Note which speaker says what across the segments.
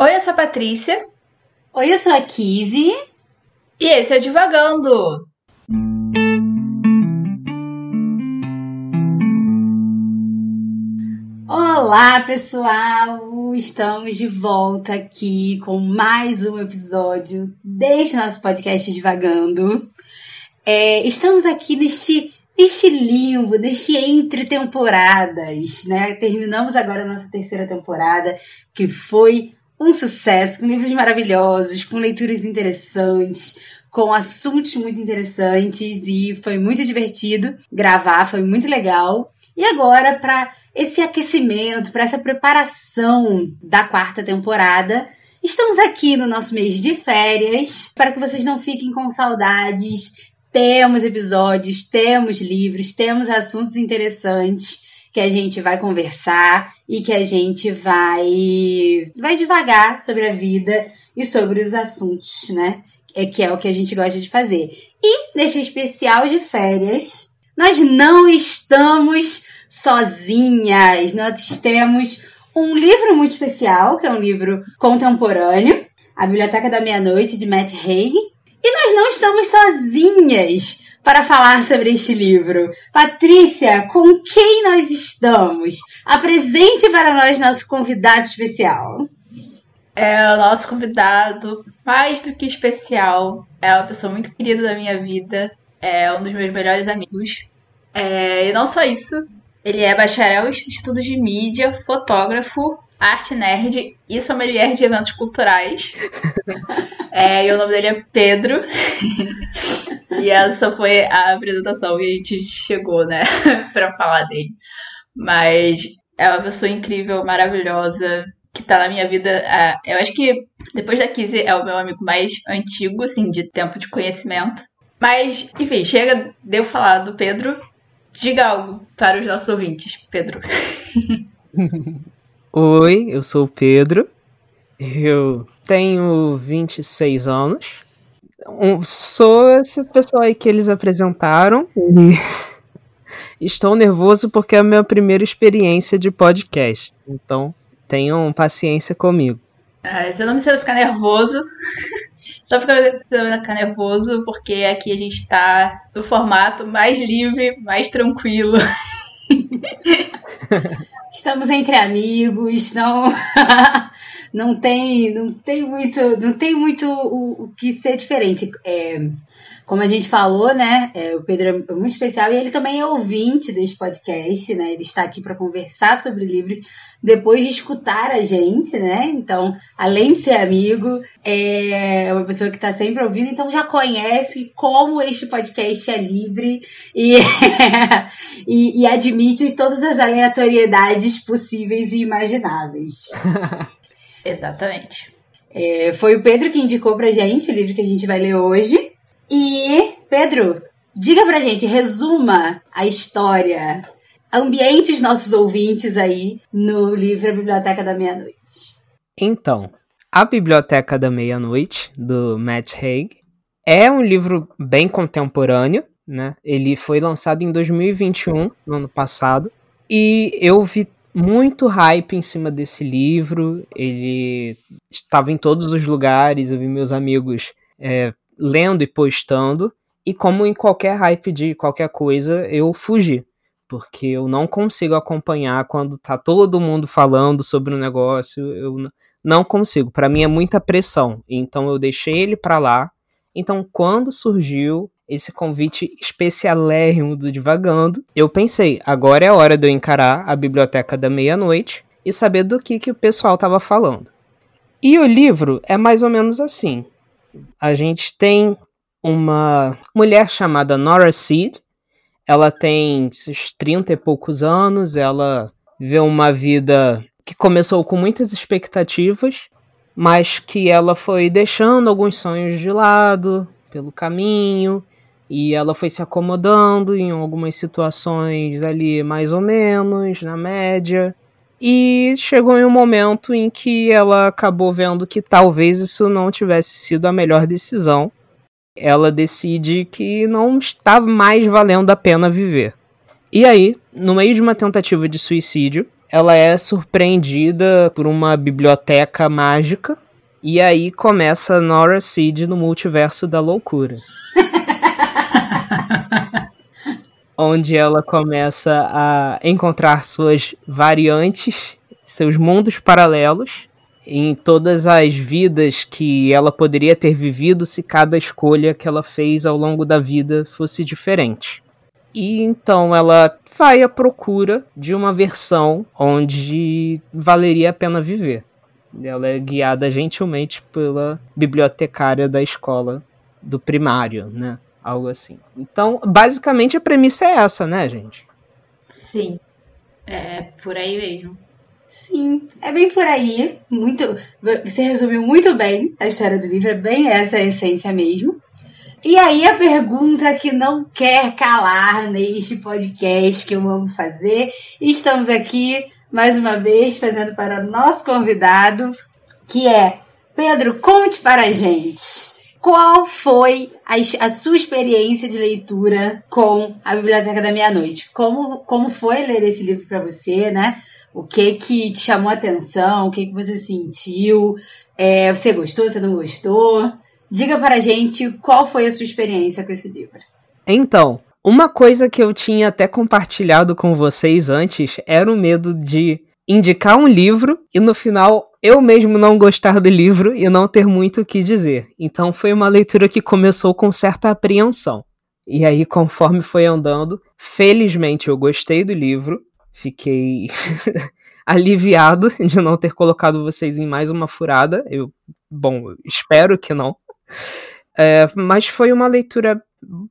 Speaker 1: Oi, eu sou a Patrícia.
Speaker 2: Oi, eu sou a Kizzy.
Speaker 1: E esse é Divagando.
Speaker 2: Olá, pessoal! Estamos de volta aqui com mais um episódio deste nosso podcast Divagando. É, estamos aqui neste, neste limbo, neste entre temporadas, né? Terminamos agora a nossa terceira temporada, que foi um sucesso, com livros maravilhosos, com leituras interessantes, com assuntos muito interessantes e foi muito divertido gravar, foi muito legal. E agora, para esse aquecimento, para essa preparação da quarta temporada, estamos aqui no nosso mês de férias. Para que vocês não fiquem com saudades. Temos episódios, temos livros, temos assuntos interessantes que a gente vai conversar e que a gente vai vai devagar sobre a vida e sobre os assuntos, né? É que é o que a gente gosta de fazer. E neste especial de férias, nós não estamos sozinhas. Nós temos um livro muito especial, que é um livro contemporâneo, A Biblioteca da Meia-Noite de Matt Haig, e nós não estamos sozinhas para falar sobre este livro. Patrícia, com quem nós estamos? Apresente para nós nosso convidado especial.
Speaker 1: É o nosso convidado, mais do que especial. É uma pessoa muito querida da minha vida. É um dos meus melhores amigos. É, e não só isso, ele é bacharel em estudos de mídia, fotógrafo, arte nerd e sommelier de eventos culturais. é, e o nome dele é Pedro. e essa foi a apresentação que a gente chegou, né, pra falar dele. Mas é uma pessoa incrível, maravilhosa, que tá na minha vida. É, eu acho que depois da Kizzy é o meu amigo mais antigo, assim, de tempo de conhecimento. Mas, enfim, chega de eu falar do Pedro. Diga algo para os nossos ouvintes, Pedro.
Speaker 3: Oi, eu sou o Pedro. Eu tenho 26 anos. Sou essa pessoa aí que eles apresentaram. E estou nervoso porque é a minha primeira experiência de podcast. Então, tenham paciência comigo.
Speaker 1: Ah, você não precisa ficar nervoso. Só precisa ficar nervoso porque aqui a gente está no formato mais livre, mais tranquilo.
Speaker 2: Estamos entre amigos, não não tem não tem muito não tem muito o, o que ser diferente. É, como a gente falou, né? É, o Pedro é muito especial e ele também é ouvinte desse podcast, né? Ele está aqui para conversar sobre livros depois de escutar a gente, né? Então, além de ser amigo, é uma pessoa que está sempre ouvindo, então já conhece como este podcast é livre e, e, e admite todas as aleatoriedades possíveis e imagináveis.
Speaker 1: Exatamente.
Speaker 2: É, foi o Pedro que indicou pra gente o livro que a gente vai ler hoje. E, Pedro, diga pra gente, resuma a história, ambiente os nossos ouvintes aí no livro A Biblioteca da Meia-Noite.
Speaker 3: Então, A Biblioteca da Meia-Noite, do Matt Haig, é um livro bem contemporâneo, né? Ele foi lançado em 2021, no ano passado, e eu vi muito hype em cima desse livro. Ele estava em todos os lugares, eu vi meus amigos é, lendo e postando. E como em qualquer hype de qualquer coisa, eu fugi. Porque eu não consigo acompanhar quando tá todo mundo falando sobre o um negócio. Eu não consigo. Para mim é muita pressão. Então eu deixei ele para lá. Então quando surgiu esse convite especialérrimo do Divagando, eu pensei, agora é a hora de eu encarar a biblioteca da meia-noite e saber do que, que o pessoal estava falando. E o livro é mais ou menos assim a gente tem uma mulher chamada Nora Seed. Ela tem seus 30 e poucos anos, ela vê uma vida que começou com muitas expectativas, mas que ela foi deixando alguns sonhos de lado pelo caminho, e ela foi se acomodando em algumas situações ali mais ou menos, na média. E chegou em um momento em que ela acabou vendo que talvez isso não tivesse sido a melhor decisão. Ela decide que não está mais valendo a pena viver. E aí, no meio de uma tentativa de suicídio, ela é surpreendida por uma biblioteca mágica e aí começa Nora Seed no multiverso da loucura. onde ela começa a encontrar suas variantes, seus mundos paralelos em todas as vidas que ela poderia ter vivido se cada escolha que ela fez ao longo da vida fosse diferente. E então ela vai à procura de uma versão onde valeria a pena viver. Ela é guiada gentilmente pela bibliotecária da escola do primário, né? Algo assim. Então, basicamente a premissa é essa, né, gente?
Speaker 1: Sim. É por aí mesmo.
Speaker 2: Sim, é bem por aí. Muito, você resumiu muito bem a história do livro, é bem essa a essência mesmo. E aí a pergunta que não quer calar neste podcast que eu amo fazer. Estamos aqui mais uma vez fazendo para o nosso convidado, que é Pedro, conte para a gente. Qual foi a, a, sua experiência de leitura com a Biblioteca da Meia-Noite? Como, como foi ler esse livro para você, né? O que que te chamou a atenção? O que que você sentiu? É, você gostou? Você não gostou? Diga para a gente qual foi a sua experiência com esse livro.
Speaker 3: Então, uma coisa que eu tinha até compartilhado com vocês antes era o medo de indicar um livro e no final eu mesmo não gostar do livro e não ter muito o que dizer. Então foi uma leitura que começou com certa apreensão. E aí, conforme foi andando, felizmente eu gostei do livro, fiquei aliviado de não ter colocado vocês em mais uma furada. Eu, bom, espero que não. É, mas foi uma leitura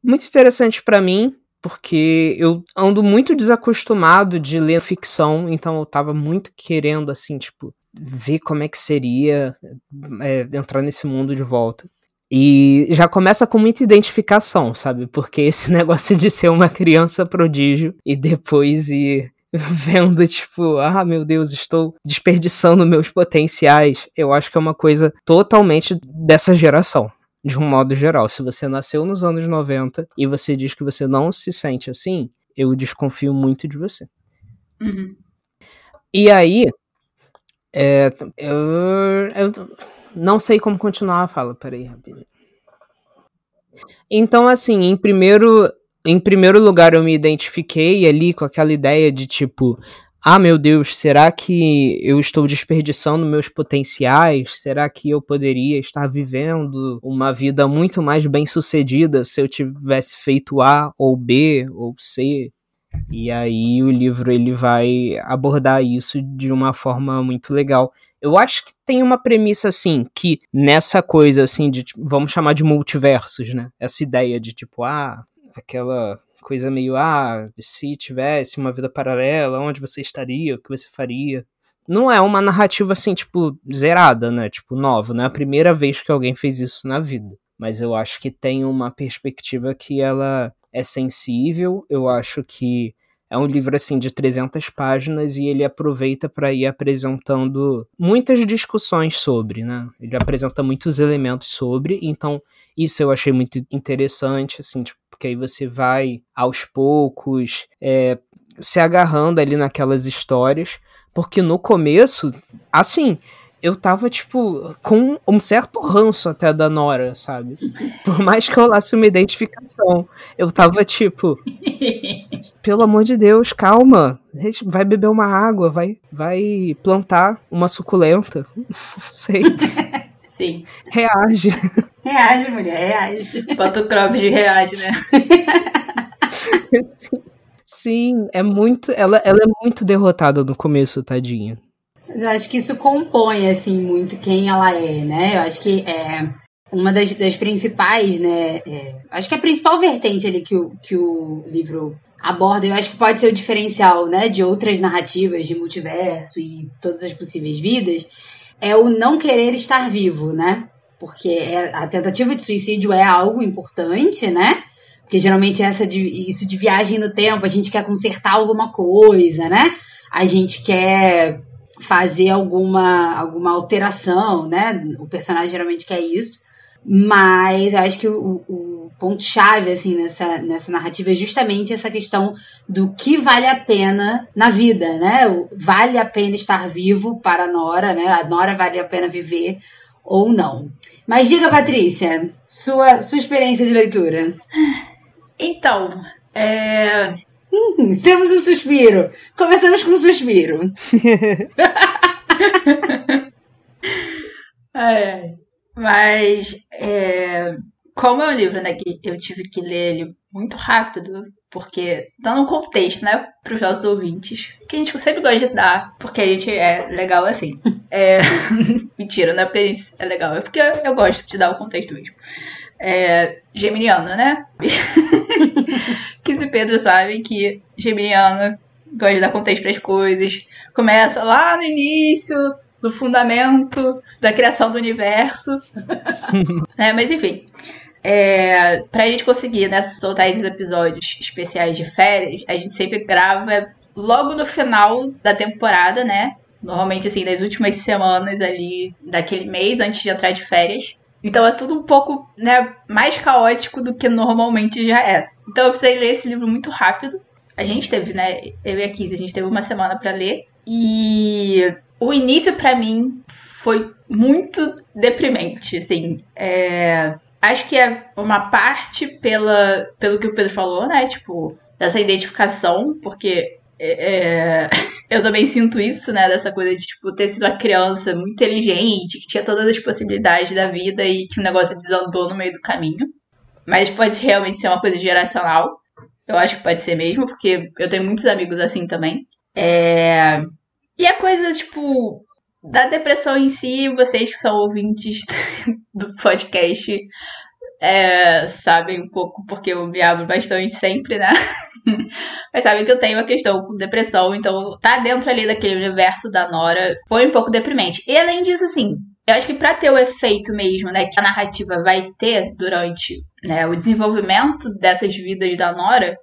Speaker 3: muito interessante para mim, porque eu ando muito desacostumado de ler ficção, então eu tava muito querendo, assim, tipo, ver como é que seria é, entrar nesse mundo de volta. E já começa com muita identificação, sabe? Porque esse negócio de ser uma criança prodígio e depois ir vendo, tipo, ah, meu Deus, estou desperdiçando meus potenciais, eu acho que é uma coisa totalmente dessa geração. De um modo geral, se você nasceu nos anos 90 e você diz que você não se sente assim, eu desconfio muito de você.
Speaker 1: Uhum.
Speaker 3: E aí, é, eu, eu não sei como continuar a fala, peraí, rapidinho. Então, assim, em primeiro, em primeiro lugar, eu me identifiquei ali com aquela ideia de tipo, ah, meu Deus, será que eu estou desperdiçando meus potenciais? Será que eu poderia estar vivendo uma vida muito mais bem-sucedida se eu tivesse feito A ou B ou C? E aí o livro ele vai abordar isso de uma forma muito legal. Eu acho que tem uma premissa assim, que nessa coisa assim de vamos chamar de multiversos, né? Essa ideia de tipo, ah, aquela coisa meio, ah, se tivesse uma vida paralela, onde você estaria, o que você faria. Não é uma narrativa assim, tipo, zerada, né? Tipo, nova. Não é a primeira vez que alguém fez isso na vida. Mas eu acho que tem uma perspectiva que ela é sensível. Eu acho que é um livro assim de 300 páginas e ele aproveita para ir apresentando muitas discussões sobre, né? Ele apresenta muitos elementos sobre, então isso eu achei muito interessante, assim, tipo, porque aí você vai aos poucos é, se agarrando ali naquelas histórias, porque no começo, assim, eu tava, tipo, com um certo ranço até da Nora, sabe? Por mais que eu lasse uma identificação. Eu tava, tipo, pelo amor de Deus, calma. Vai beber uma água, vai, vai plantar uma suculenta. Não sei.
Speaker 1: Sim.
Speaker 2: Reage. Reage, mulher, reage.
Speaker 1: Bota o crop de reage, né?
Speaker 3: Sim, é muito. Ela, ela é muito derrotada no começo, tadinha.
Speaker 2: Mas eu acho que isso compõe, assim, muito quem ela é, né? Eu acho que é uma das, das principais, né? É, acho que a principal vertente ali que o, que o livro aborda, eu acho que pode ser o diferencial, né? De outras narrativas de multiverso e todas as possíveis vidas, é o não querer estar vivo, né? Porque é, a tentativa de suicídio é algo importante, né? Porque geralmente essa de, isso de viagem no tempo, a gente quer consertar alguma coisa, né? A gente quer fazer alguma, alguma alteração, né? O personagem geralmente quer isso. Mas eu acho que o, o ponto-chave, assim, nessa, nessa narrativa é justamente essa questão do que vale a pena na vida, né? Vale a pena estar vivo para a Nora, né? A Nora vale a pena viver ou não. Mas diga, Patrícia, sua, sua experiência de leitura.
Speaker 1: Então, é...
Speaker 2: Hum, temos um suspiro. Começamos com um suspiro.
Speaker 1: é, mas, é, como é um livro né, que eu tive que ler ele muito rápido, porque dando um contexto, né, para os nossos ouvintes, que a gente sempre gosta de dar, porque a gente é legal assim. É... Mentira, não é porque a gente é legal, é porque eu gosto de dar o contexto mesmo. É... Geminiana, né? que se Pedro sabe que Geminiana gosta de dar contexto para as coisas. Começa lá no início, no fundamento da criação do universo. é, mas enfim. É, pra gente conseguir né, soltar esses episódios especiais de férias, a gente sempre grava logo no final da temporada, né? Normalmente, assim, nas últimas semanas ali daquele mês, antes de entrar de férias. Então é tudo um pouco, né, mais caótico do que normalmente já é. Então eu precisei ler esse livro muito rápido. A gente teve, né, eu e a Kiz, a gente teve uma semana para ler. E o início para mim foi muito deprimente, assim. É... Acho que é uma parte pela, pelo que o Pedro falou, né? Tipo, dessa identificação, porque é, é eu também sinto isso, né? Dessa coisa de, tipo, ter sido uma criança muito inteligente, que tinha todas as possibilidades da vida e que o negócio desandou no meio do caminho. Mas pode realmente ser uma coisa geracional. Eu acho que pode ser mesmo, porque eu tenho muitos amigos assim também. É... E a coisa, tipo, da depressão em si, vocês que são ouvintes do podcast é, sabem um pouco, porque eu me abro bastante sempre, né? Mas sabem que eu tenho uma questão com depressão, então tá dentro ali daquele universo da Nora foi um pouco deprimente. E além disso, assim, eu acho que para ter o efeito mesmo, né, que a narrativa vai ter durante né, o desenvolvimento dessas vidas da Nora,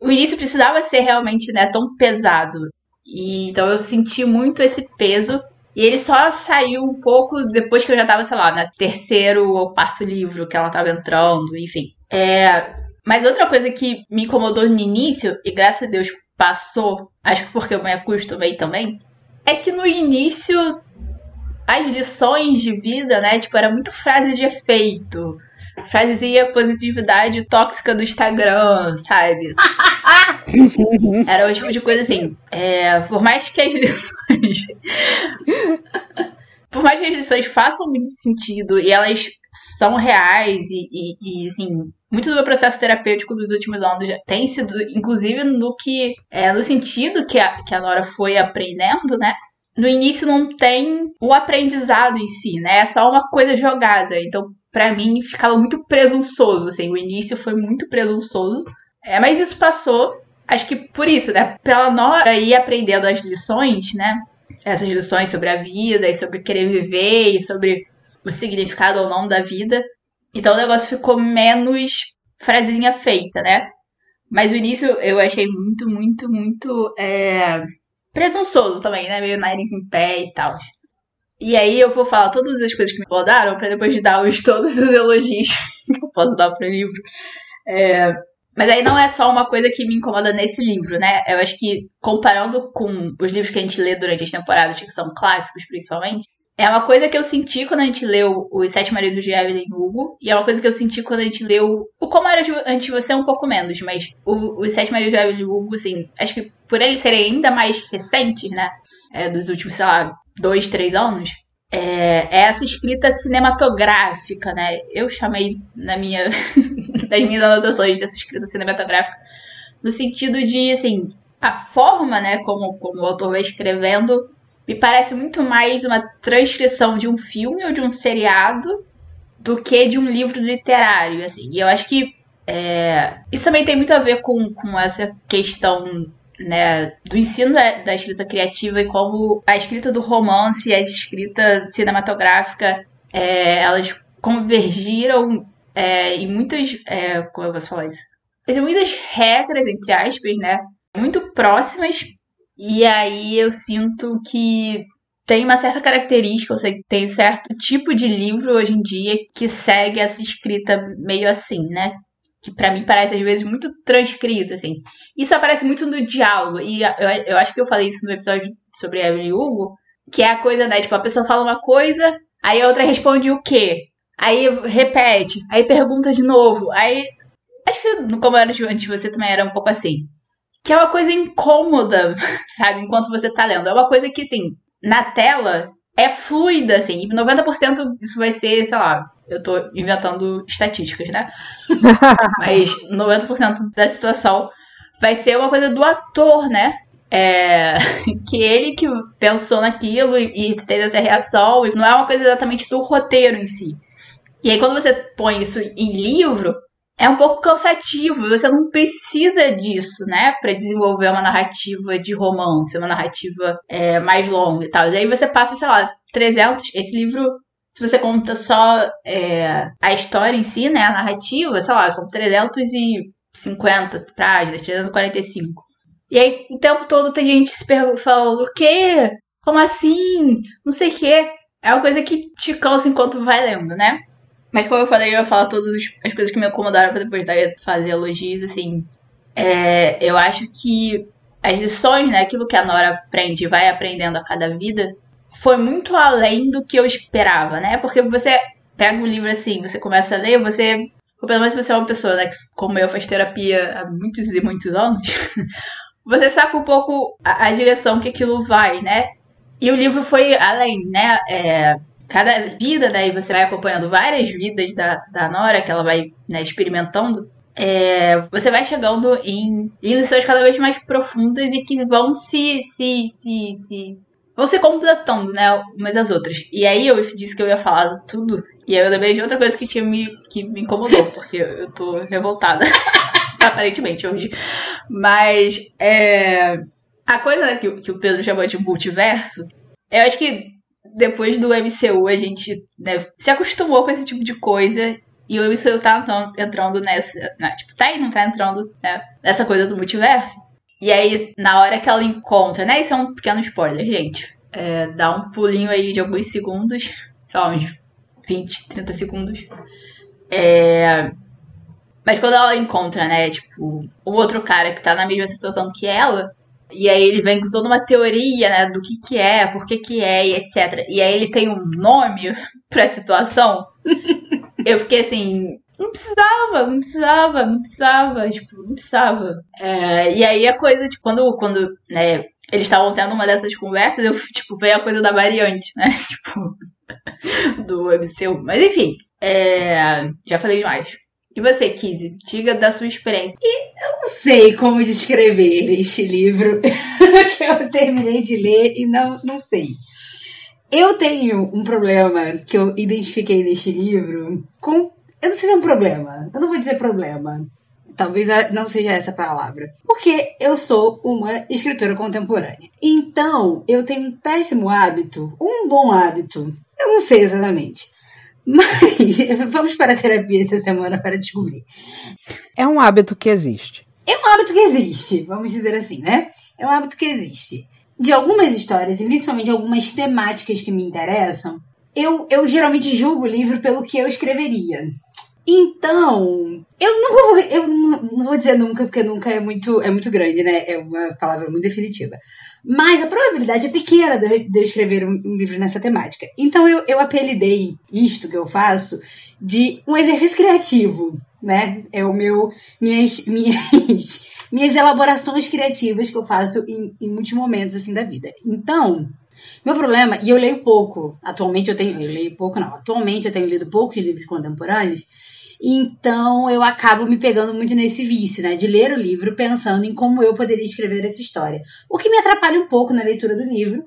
Speaker 1: o início precisava ser realmente né, tão pesado. E, então eu senti muito esse peso. E ele só saiu um pouco depois que eu já tava, sei lá, na terceiro ou quarto livro que ela tava entrando, enfim. É, mas outra coisa que me incomodou no início, e graças a Deus passou, acho que porque eu me acostumei também, é que no início as lições de vida, né, tipo, era muito frase de efeito. Frasezinha positividade tóxica do Instagram, sabe? Era o tipo de coisa assim. É, por mais que as lições. por mais que as lições façam muito sentido e elas são reais e, e, e assim, muito do meu processo terapêutico dos últimos anos já tem sido, inclusive, no que. É, no sentido que a, que a Nora foi aprendendo, né? No início não tem o aprendizado em si, né? É só uma coisa jogada. Então, para mim, ficava muito presunçoso, assim. O início foi muito presunçoso. É, mas isso passou Acho que por isso, né? Pela Nora ir aprendendo as lições, né? Essas lições sobre a vida e sobre querer viver e sobre o significado ou não da vida. Então o negócio ficou menos frasezinha feita, né? Mas o início eu achei muito, muito, muito é, presunçoso também, né? Meio nariz em pé e tal. E aí eu vou falar todas as coisas que me incomodaram para depois dar os, todos os elogios que eu posso dar pro livro. É, mas aí não é só uma coisa que me incomoda nesse livro, né? Eu acho que, comparando com os livros que a gente lê durante as temporadas, que são clássicos principalmente, é uma coisa que eu senti quando a gente leu Os Sete Maridos de Evelyn Hugo, e é uma coisa que eu senti quando a gente leu o Como Era Antes de Você um pouco menos, mas o, Os Sete Maridos de Evelyn Hugo, assim, acho que por eles serem ainda mais recentes, né? É, dos últimos, sei lá, dois, três anos, é, é essa escrita cinematográfica, né? Eu chamei na minha, das minhas anotações dessa escrita cinematográfica, no sentido de, assim, a forma, né, como, como o autor vai escrevendo, me parece muito mais uma transcrição de um filme ou de um seriado do que de um livro literário, assim. E eu acho que é, isso também tem muito a ver com, com essa questão né, do ensino da, da, escrita criativa e como a escrita do romance e a escrita cinematográfica é, elas convergiram é, em muitas. É, como eu posso falar isso? Em muitas regras, entre aspas, né? Muito próximas. E aí eu sinto que tem uma certa característica, ou seja, tem um certo tipo de livro hoje em dia que segue essa escrita meio assim, né? Que para mim parece às vezes muito transcrito, assim. Isso aparece muito no diálogo, e eu, eu acho que eu falei isso no episódio sobre Evelyn Hugo, que é a coisa, né? Tipo, a pessoa fala uma coisa, aí a outra responde o quê? Aí repete, aí pergunta de novo, aí. Acho que como era antes você também era um pouco assim. Que é uma coisa incômoda, sabe? Enquanto você tá lendo. É uma coisa que, assim, na tela é fluida, assim. E 90% isso vai ser, sei lá, eu tô inventando estatísticas, né? Mas 90% da situação vai ser uma coisa do ator, né? É, que ele que pensou naquilo e, e teve essa reação, e não é uma coisa exatamente do roteiro em si. E aí, quando você põe isso em livro, é um pouco cansativo. Você não precisa disso, né? para desenvolver uma narrativa de romance, uma narrativa é, mais longa e tal. E aí você passa, sei lá, 300. Esse livro, se você conta só é, a história em si, né? A narrativa, sei lá, são 350 páginas, 345. E aí, o tempo todo tem gente se falando: o quê? Como assim? Não sei o quê. É uma coisa que te cansa enquanto vai lendo, né? Mas como eu falei, eu ia falar todas as coisas que me incomodaram pra depois daí fazer elogios, assim. É, eu acho que as lições, né, aquilo que a Nora aprende e vai aprendendo a cada vida, foi muito além do que eu esperava, né? Porque você pega um livro assim, você começa a ler, você. Pelo menos se você é uma pessoa, né, que, como eu, faz terapia há muitos e muitos anos, você saca um pouco a, a, direção que aquilo vai, né? E o livro foi além, né? É, cada vida, né? E você vai acompanhando várias vidas da, da Nora, que ela vai né, experimentando. É, você vai chegando em, em lições cada vez mais profundas e que vão se, se, se, se vão se completando, né, umas às outras. E aí eu disse que eu ia falar tudo, e aí eu lembrei de outra coisa que tinha me, que me incomodou, porque eu tô revoltada, aparentemente, hoje. Mas, é, a coisa que, que o Pedro chamou de multiverso, eu acho que depois do MCU, a gente né, se acostumou com esse tipo de coisa. E o MCU tá entrando nessa. Né, tipo, tá aí, não tá entrando né, nessa coisa do multiverso. E aí, na hora que ela encontra, né? Isso é um pequeno spoiler, gente. É, dá um pulinho aí de alguns segundos. Sei lá, uns 20, 30 segundos. É. Mas quando ela encontra, né, tipo, o outro cara que tá na mesma situação que ela, e aí ele vem com toda uma teoria, né, do que que é, por que que é e etc. E aí ele tem um nome pra situação. Eu fiquei assim, não precisava, não precisava, não precisava, tipo, não precisava. É, e aí a coisa, tipo, quando, quando né, eles estavam tendo uma dessas conversas, eu, tipo, veio a coisa da variante, né, tipo, do MCU. Mas enfim, é, já falei demais. E você, Kizzy, diga da sua experiência.
Speaker 2: E eu não sei como descrever este livro que eu terminei de ler e não, não sei. Eu tenho um problema que eu identifiquei neste livro com. Eu não sei se é um problema. Eu não vou dizer problema. Talvez não seja essa palavra. Porque eu sou uma escritora contemporânea. Então, eu tenho um péssimo hábito, um bom hábito. Eu não sei exatamente mas vamos para a terapia essa semana para descobrir.
Speaker 3: É um hábito que existe.
Speaker 2: É um hábito que existe, vamos dizer assim, né? É um hábito que existe. De algumas histórias, e principalmente algumas temáticas que me interessam, eu, eu geralmente julgo o livro pelo que eu escreveria. Então, eu nunca vou, eu não vou dizer nunca, porque nunca é muito, é muito grande, né? É uma palavra muito definitiva. Mas a probabilidade é pequena de eu, escrever um, um, livro nessa temática. Então eu, eu apelidei isto que eu faço de um exercício criativo, né? É o meu, minhas, minhas, minhas elaborações criativas que eu faço em, em muitos momentos assim da vida. Então, meu problema, e eu leio pouco, atualmente eu tenho, eu leio pouco não, atualmente eu tenho lido poucos livros contemporâneos, então eu acabo me pegando muito nesse vício, né? De ler o livro pensando em como eu poderia escrever essa história. O que me atrapalha um pouco na leitura do livro.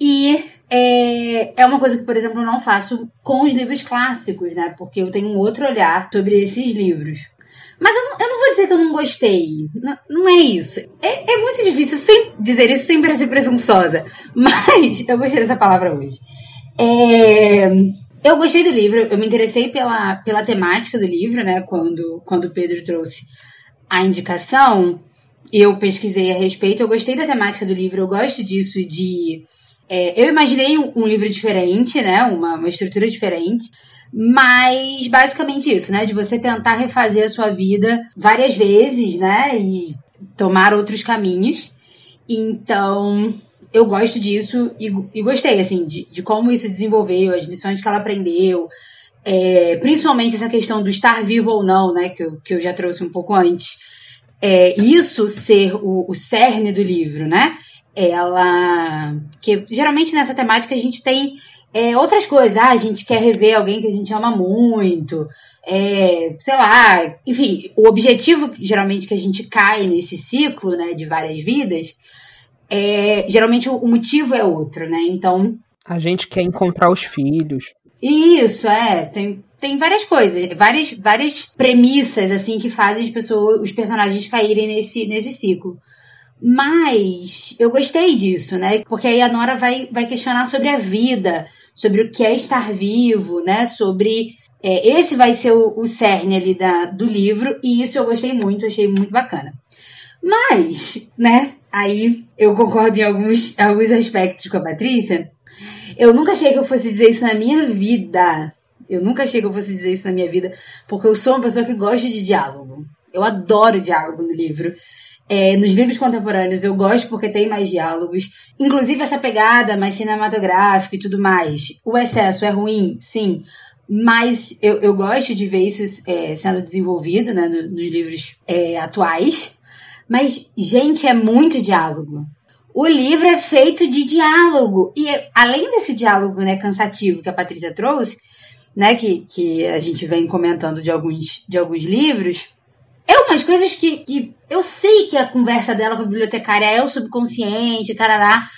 Speaker 2: E é, é uma coisa que, por exemplo, eu não faço com os livros clássicos, né? Porque eu tenho um outro olhar sobre esses livros. Mas eu não, eu não vou dizer que eu não gostei. Não, não é isso. É, é, muito difícil sem dizer isso sem parecer presunçosa. Mas eu gostei dessa palavra hoje. É, eu gostei do livro, eu me interessei pela, pela temática do livro, né? Quando, quando o Pedro trouxe a indicação, eu pesquisei a respeito. Eu gostei da temática do livro, eu gosto disso de É, eu imaginei um, um, livro diferente, né? Uma, uma estrutura diferente. Mas basicamente isso, né? De você tentar refazer a sua vida várias vezes, né? E tomar outros caminhos. Então, eu gosto disso e, e gostei, assim, de, de, como isso desenvolveu, as lições que ela aprendeu. É, principalmente essa questão do estar vivo ou não, né? Que eu, que eu já trouxe um pouco antes. É, isso ser o, o cerne do livro, né? Ela. que geralmente nessa temática a gente tem é, outras coisas, ah, a gente quer rever alguém que a gente ama muito, é, sei lá, enfim, o objetivo geralmente que a gente cai nesse ciclo, né, de várias vidas, é, geralmente o, motivo é outro, né, então...
Speaker 3: A gente quer encontrar os filhos.
Speaker 2: Isso, é, tem, tem várias coisas, várias, várias premissas, assim, que fazem as pessoas, os personagens caírem nesse, nesse ciclo. Mas eu gostei disso, né? Porque aí a Nora vai, vai questionar sobre a vida, sobre o que é estar vivo, né? Sobre. É, esse vai ser o, o cerne ali da, do livro, e isso eu gostei muito, achei muito bacana. Mas, né, aí eu concordo em alguns, alguns aspectos com a Patrícia. Eu nunca achei que eu fosse dizer isso na minha vida. Eu nunca achei que eu fosse dizer isso na minha vida, porque eu sou uma pessoa que gosta de diálogo. Eu adoro diálogo no livro. É, nos livros contemporâneos eu gosto porque tem mais diálogos, inclusive essa pegada mais cinematográfica e tudo mais. O excesso é ruim, sim, mas eu, eu gosto de ver isso é, sendo desenvolvido né, nos livros é, atuais. Mas, gente, é muito diálogo. O livro é feito de diálogo. E além desse diálogo né, cansativo que a Patrícia trouxe, né, que, que a gente vem comentando de alguns, de alguns livros, é umas coisas que, que eu sei que a conversa dela com a bibliotecária é o subconsciente, tarará,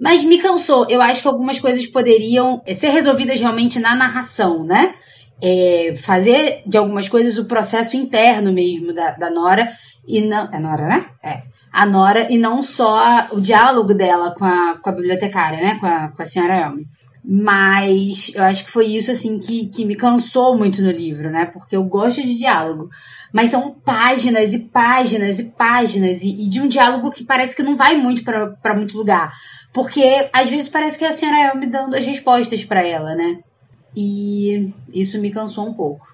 Speaker 2: mas me cansou. Eu acho que algumas coisas poderiam eh, ser resolvidas realmente na narração, né? É, fazer de algumas coisas o processo interno mesmo da, da Nora e não. É Nora, né? É. A Nora e não só o diálogo dela com a, com a bibliotecária, né? Com a, com a senhora Elme. Mas eu acho que foi isso assim que, que me cansou muito no livro, né? Porque eu gosto de diálogo. Mas são páginas e páginas e páginas, e, e de um diálogo que parece que não vai muito para muito lugar. Porque às vezes parece que a senhora é me dando as respostas para ela, né? E isso me cansou um pouco.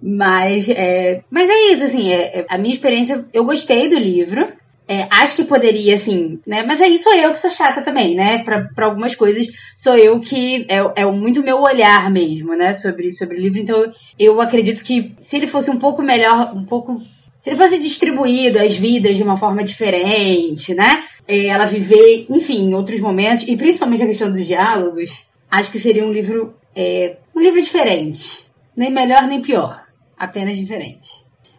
Speaker 2: Mas é, mas é isso, assim, é, é, a minha experiência, eu gostei do livro. É, acho que poderia, assim, né? Mas aí sou eu que sou chata também, né? Para algumas coisas, sou eu que. É, é muito meu olhar mesmo, né? Sobre, sobre o livro. Então, eu acredito que se ele fosse um pouco melhor, um pouco. Se ele fosse distribuído as vidas de uma forma diferente, né? É, ela viver, enfim, em outros momentos, e principalmente a questão dos diálogos, acho que seria um livro. É, um livro diferente. Nem melhor nem pior. Apenas diferente.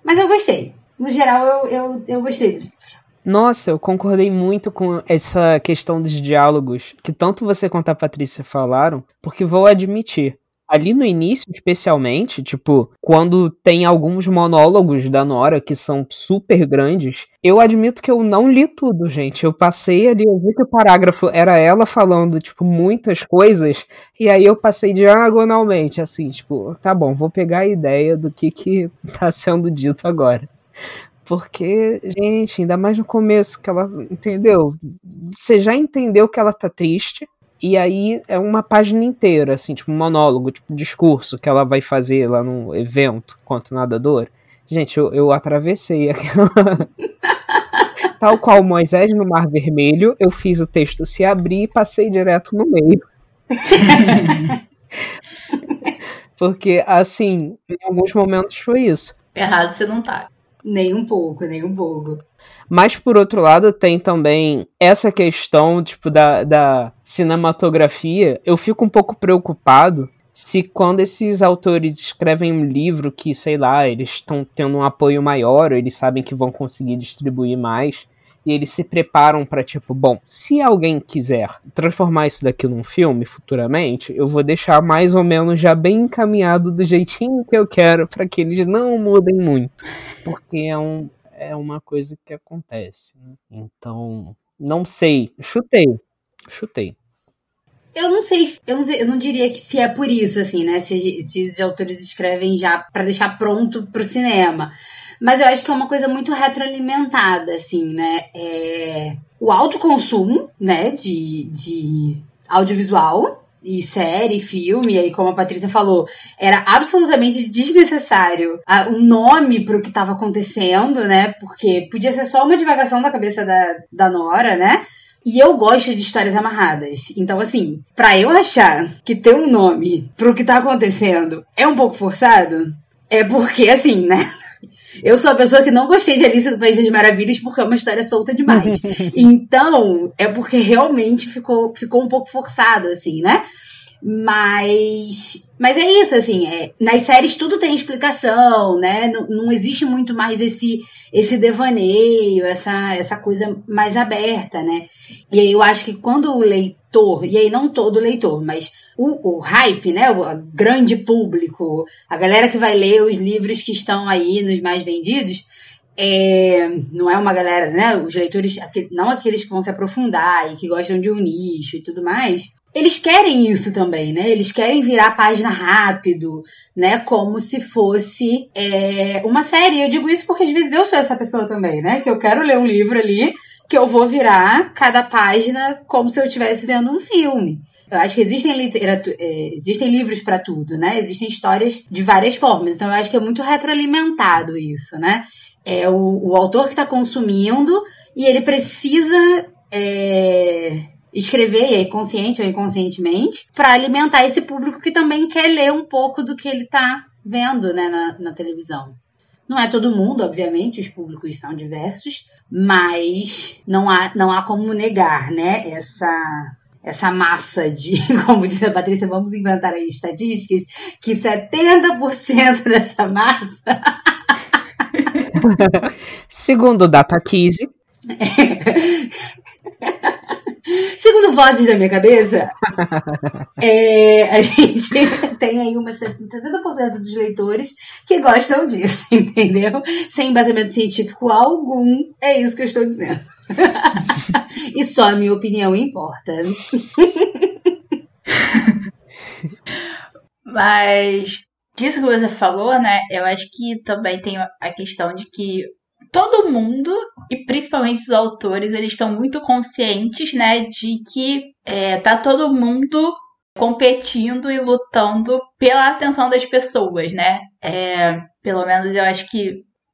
Speaker 2: Mas eu gostei. No geral, eu, eu, eu gostei do livro.
Speaker 3: Nossa, eu concordei muito com essa questão dos diálogos, que tanto você quanto a Patrícia falaram, porque vou admitir, ali no início, especialmente, tipo, quando tem alguns monólogos da Nora que são super grandes, eu admito que eu não li tudo, gente. Eu passei ali, eu vi que o parágrafo era ela falando, tipo, muitas coisas, e aí eu passei diagonalmente, assim, tipo, tá bom, vou pegar a ideia do que que tá sendo dito agora. Porque, gente, ainda mais no começo que ela entendeu. Você já entendeu que ela tá triste. E aí é uma página inteira, assim, tipo um monólogo, tipo um discurso que ela vai fazer lá no evento quanto nadador. Gente, eu, eu atravessei aquela. Tal qual Moisés no Mar Vermelho, eu fiz o texto se abrir e passei direto no meio. Porque, assim, em alguns momentos foi isso.
Speaker 1: Errado você não tá.
Speaker 2: Nem um pouco, nem um pouco.
Speaker 3: Mas por outro lado, tem também essa questão, tipo, da, da cinematografia. Eu fico um pouco preocupado se quando esses autores escrevem um livro que, sei lá, eles estão tendo um apoio maior, ou eles sabem que vão conseguir distribuir mais, e eles se preparam para tipo, bom, se alguém quiser transformar isso daqui num filme futuramente, eu vou deixar mais ou menos já bem encaminhado do jeitinho que eu quero para que eles não mudem muito, porque é um é uma coisa que acontece. Né? Então, não sei, chutei, chutei.
Speaker 2: Eu não sei, eu não, sei, eu não diria que se é por isso, assim, né? Se, se os autores escrevem já para deixar pronto pro cinema. Mas eu acho que é uma coisa muito retroalimentada, assim, né? É... O alto consumo, né, de, de audiovisual, e série, filme, e aí como a Patrícia falou, era absolutamente desnecessário um nome para o que estava acontecendo, né? Porque podia ser só uma divagação da cabeça da, da Nora, né? E eu gosto de histórias amarradas. Então, assim, pra eu achar que ter um nome pro que tá acontecendo é um pouco forçado, é porque, assim, né? Eu sou a pessoa que não gostei de Alice do País das Maravilhas porque é uma história solta demais. então, é porque realmente ficou, ficou um pouco forçado, assim, né? Mas. Mas é isso, assim, é, nas séries tudo tem explicação, né? Não, não existe muito mais esse esse devaneio, essa, essa coisa mais aberta, né? E aí eu acho que quando o leitor, e aí não todo leitor, mas o, o hype, né? O grande público, a galera que vai ler os livros que estão aí nos mais vendidos, é, não é uma galera, né? Os leitores, não aqueles que vão se aprofundar e que gostam de um nicho e tudo mais, eles querem isso também, né? Eles querem virar a página rápido, né? Como se fosse é, uma série. Eu digo isso porque às vezes eu sou essa pessoa também, né? Que eu quero ler um livro ali, que eu vou virar cada página como se eu estivesse vendo um filme. Eu acho que existem, literatura, é, existem livros para tudo, né? Existem histórias de várias formas. Então eu acho que é muito retroalimentado isso, né? É o, o autor que está consumindo e ele precisa. É, escrever, consciente ou inconscientemente, para alimentar esse público que também quer ler um pouco do que ele está vendo né, na, na televisão. Não é todo mundo, obviamente, os públicos são diversos, mas não há, não há como negar, né, essa essa massa de, como disse a Patrícia, vamos inventar aí estatísticas, que 70% dessa massa.
Speaker 3: Segundo o DataKeys.
Speaker 2: Segundo vozes da minha cabeça, é, a gente tem aí uma 70% dos leitores que gostam disso, entendeu? Sem embasamento científico algum, é isso que eu estou dizendo. e só a minha opinião importa.
Speaker 1: Mas disso que você falou, né? Eu acho que também tem a questão de que todo mundo, e principalmente os autores, eles estão muito conscientes, né, de que é, tá todo mundo competindo e lutando pela atenção das pessoas, né? É, pelo menos eu acho que.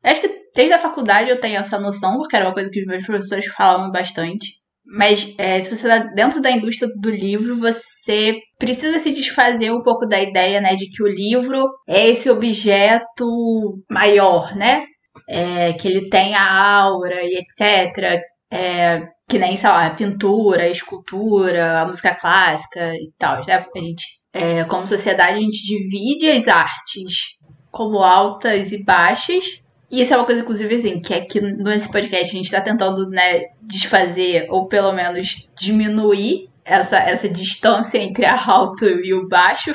Speaker 1: Eu acho que desde a faculdade eu tenho essa noção, porque era uma coisa que os meus professores falavam bastante. Mas é, se você está dentro da indústria do livro, você precisa se desfazer um pouco da ideia, né, de que o livro é esse objeto maior, né? é, que ele tem a aura e etc. É, que nem, sei lá, a pintura, a escultura, a música clássica e tal. Né? A gente, é, como sociedade, a gente divide as artes como altas e baixas. E isso é uma coisa, inclusive, assim, que aqui nesse podcast a gente está tentando, né, desfazer, ou pelo menos diminuir essa, essa distância entre a alto e o baixo.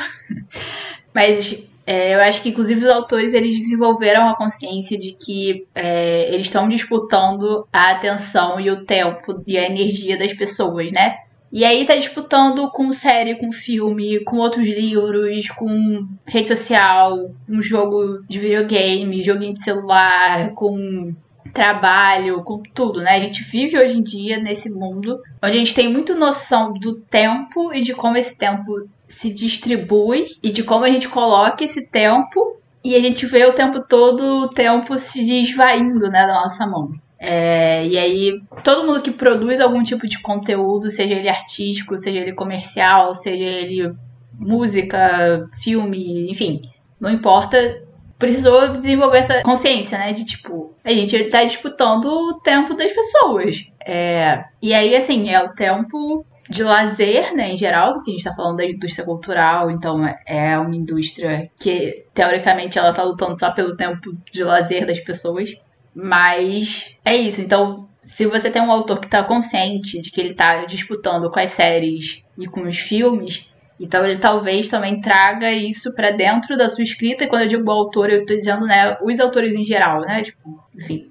Speaker 1: Mas é, eu acho que, inclusive, os autores eles desenvolveram a consciência de que é, eles estão disputando a atenção e o tempo e a energia das pessoas, né? E aí tá disputando com série, com filme, com outros livros, com rede social, com jogo de videogame, joguinho de celular, com trabalho, com tudo, né? A gente vive hoje em dia nesse mundo onde a gente tem muito noção do tempo e de como esse tempo se distribui e de como a gente coloca esse tempo e a gente vê o tempo todo o tempo se desvaindo, né, da nossa mão. É, e aí, todo mundo que produz algum tipo de conteúdo, seja ele artístico, seja ele comercial, seja ele música, filme, enfim, não importa, precisou desenvolver essa consciência, né? De tipo, a gente tá disputando o tempo das pessoas. É, e aí, assim, é o tempo de lazer, né, em geral, porque a gente tá falando da indústria cultural, então é uma indústria que, teoricamente, ela tá lutando só pelo tempo de lazer das pessoas. Mas é isso, então. Se você tem um autor que tá consciente de que ele tá disputando com as séries e com os filmes, então ele talvez também traga isso para dentro da sua escrita. E quando eu digo autor, eu tô dizendo, né, os autores em geral, né? Tipo, enfim.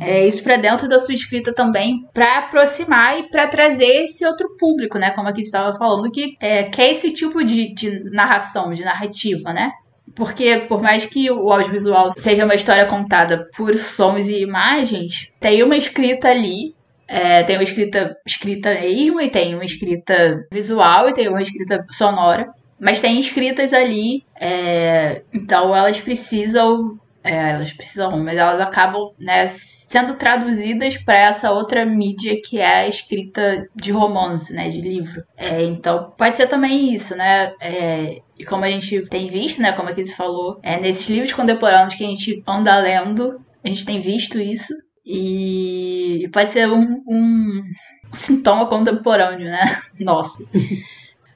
Speaker 1: É isso para dentro da sua escrita também, para aproximar e para trazer esse outro público, né? Como aqui estava falando, que é, quer esse tipo de, de narração, de narrativa, né? Porque, por mais que o audiovisual seja uma história contada por sons e imagens, tem uma escrita ali É, tem uma escrita escrita mesmo, e tem uma escrita visual, e tem uma escrita sonora. Mas tem escritas ali, é, então elas precisam. É, elas precisam, mas elas acabam né, sendo traduzidas para essa outra mídia que é a escrita de romance, né, de livro. É, então pode ser também isso, né? É, e como a gente tem visto, né, como a Kizzy falou, é, nesses livros contemporâneos que a gente anda lendo, a gente tem visto isso. E pode ser um, um sintoma contemporâneo, né? Nossa.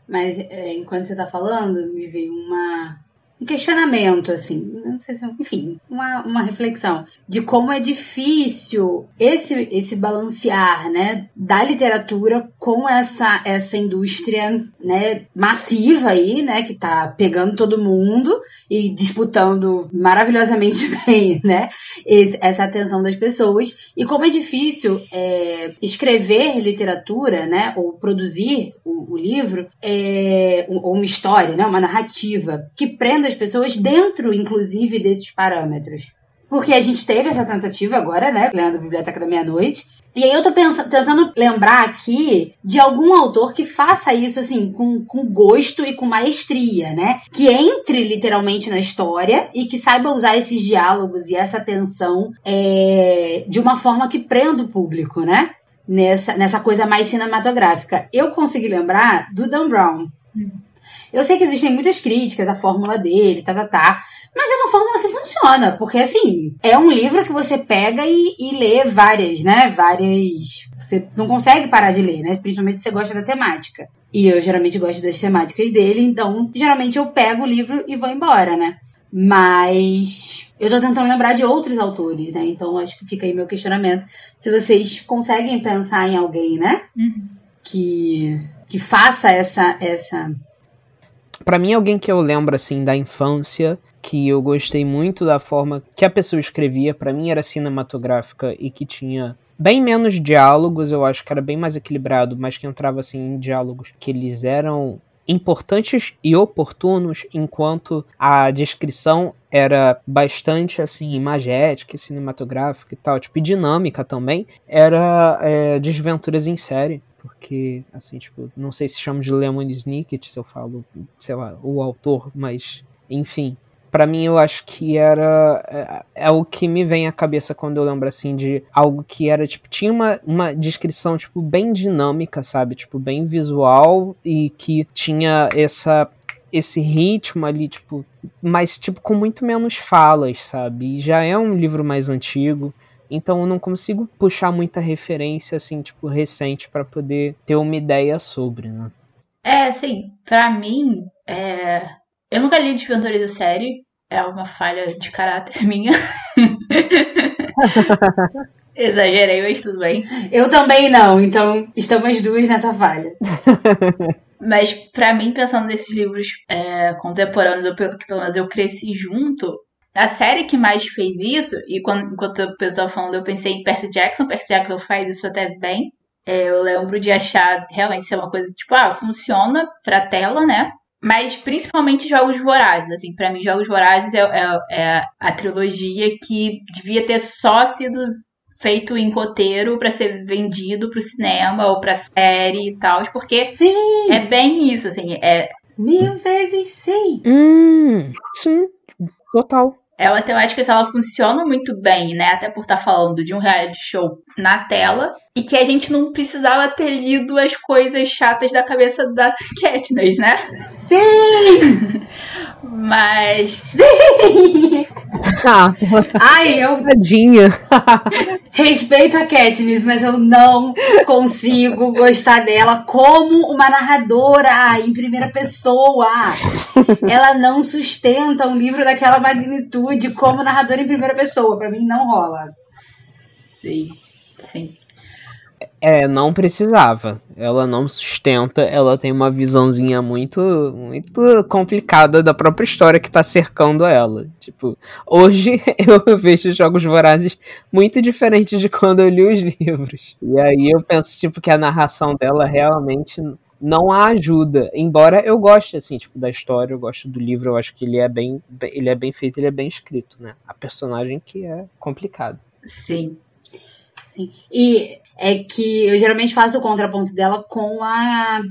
Speaker 2: Mas é, enquanto você tá falando, me veio uma, um questionamento, assim, não sei se, enfim, uma, uma reflexão de como é difícil esse, esse balancear, né, da literatura com essa, essa indústria, né, massiva aí, né, que tá pegando todo mundo e disputando maravilhosamente bem, né, esse, essa atenção das pessoas e como é difícil é, escrever literatura, né, ou produzir o, o livro, é, ou uma história, né, uma narrativa que prenda as pessoas dentro, inclusive, desses parâmetros. Porque a gente teve essa tentativa agora, né? Lendo Biblioteca da Meia-Noite. E aí eu tô pensando, tentando lembrar aqui de algum autor que faça isso, assim, com, com gosto e com maestria, né? Que entre literalmente na história e que saiba usar esses diálogos e essa tensão é, de uma forma que prenda o público, né? Nessa, nessa coisa mais cinematográfica. Eu consegui lembrar do Dan Brown. Hum. Eu sei que existem muitas críticas à fórmula dele, tá, tá, tá. Mas é uma fórmula que funciona, porque assim, é um livro que você pega e, e lê várias, né? Várias. Você não consegue parar de ler, né? Principalmente se você gosta da temática. E eu geralmente gosto das temáticas dele, então geralmente eu pego o livro e vou embora, né? Mas eu tô tentando lembrar de outros autores, né? Então acho que fica aí meu questionamento. Se vocês conseguem pensar em alguém, né? Uhum. Que, que faça essa, essa
Speaker 3: para mim, alguém que eu lembro, assim, da infância, que eu gostei muito da forma que a pessoa escrevia, para mim era cinematográfica e que tinha bem menos diálogos, eu acho que era bem mais equilibrado, mas que entrava, assim, em diálogos que eles eram importantes e oportunos, enquanto a descrição era bastante assim imagética, cinematográfica e tal, tipo e dinâmica também, era é, Desventuras em Série porque, assim, tipo, não sei se chamo de Lemon Snicket, se eu falo, sei lá, o autor, mas, enfim. para mim, eu acho que era. É, é, o que me vem à cabeça quando eu lembro, assim, de algo que era, tipo, tinha uma, uma descrição, tipo, bem dinâmica, sabe? Tipo, bem visual e que tinha essa esse ritmo ali, tipo, mas tipo com muito menos falas, sabe? Já é um livro mais antigo. Então eu não consigo puxar muita referência assim, tipo, recente para poder ter uma ideia sobre, né?
Speaker 1: É, assim, para mim, é... eu nunca li Desventuras da série, é uma falha de caráter minha. Exagerei, mas tudo bem.
Speaker 2: Eu também não, então estamos duas nessa falha.
Speaker 1: mas para mim, pensando nesses livros é, contemporâneos, ou pelo que pelo menos eu cresci junto, a série que mais fez isso, e quando, enquanto eu estava falando, eu pensei em Percy Jackson. Percy Jackson faz isso até bem. É, eu lembro de achar realmente ser uma coisa tipo, ah, funciona pra tela, né? Mas principalmente Jogos Vorazes, assim, para mim Jogos Vorazes é, é, é, a trilogia que devia ter só sido feito em roteiro para ser vendido pro cinema ou pra série e tal, porque
Speaker 2: sim.
Speaker 1: é bem isso, assim, é...
Speaker 2: Mil vezes sim!
Speaker 3: Hum, sim, total
Speaker 1: é uma temática que ela funciona muito bem, né? Até por estar tá falando de um reality show na tela. E que a gente não precisava ter lido as coisas chatas da cabeça da Katniss, né?
Speaker 2: Sim!
Speaker 1: Mas.
Speaker 2: Sim!
Speaker 3: Ah,
Speaker 2: Ai, eu.
Speaker 3: Tadinha.
Speaker 2: Respeito a Katniss, mas eu não consigo gostar dela como uma narradora em primeira pessoa. Ela não sustenta um livro daquela magnitude como narradora em primeira pessoa. Para mim, não rola.
Speaker 1: Sim, sim.
Speaker 3: É, não precisava. Ela não sustenta, ela tem uma visãozinha muito muito complicada da própria história que tá cercando ela. Tipo, hoje eu vejo jogos vorazes muito diferentes de quando eu li os livros. E aí eu penso tipo que a narração dela realmente não a ajuda. Embora eu goste assim, tipo, da história, eu gosto do livro, eu acho que ele é bem ele é bem feito, ele é bem escrito, né? A personagem que é complicada.
Speaker 1: Sim.
Speaker 2: Sim. E é que eu geralmente faço o contraponto dela com a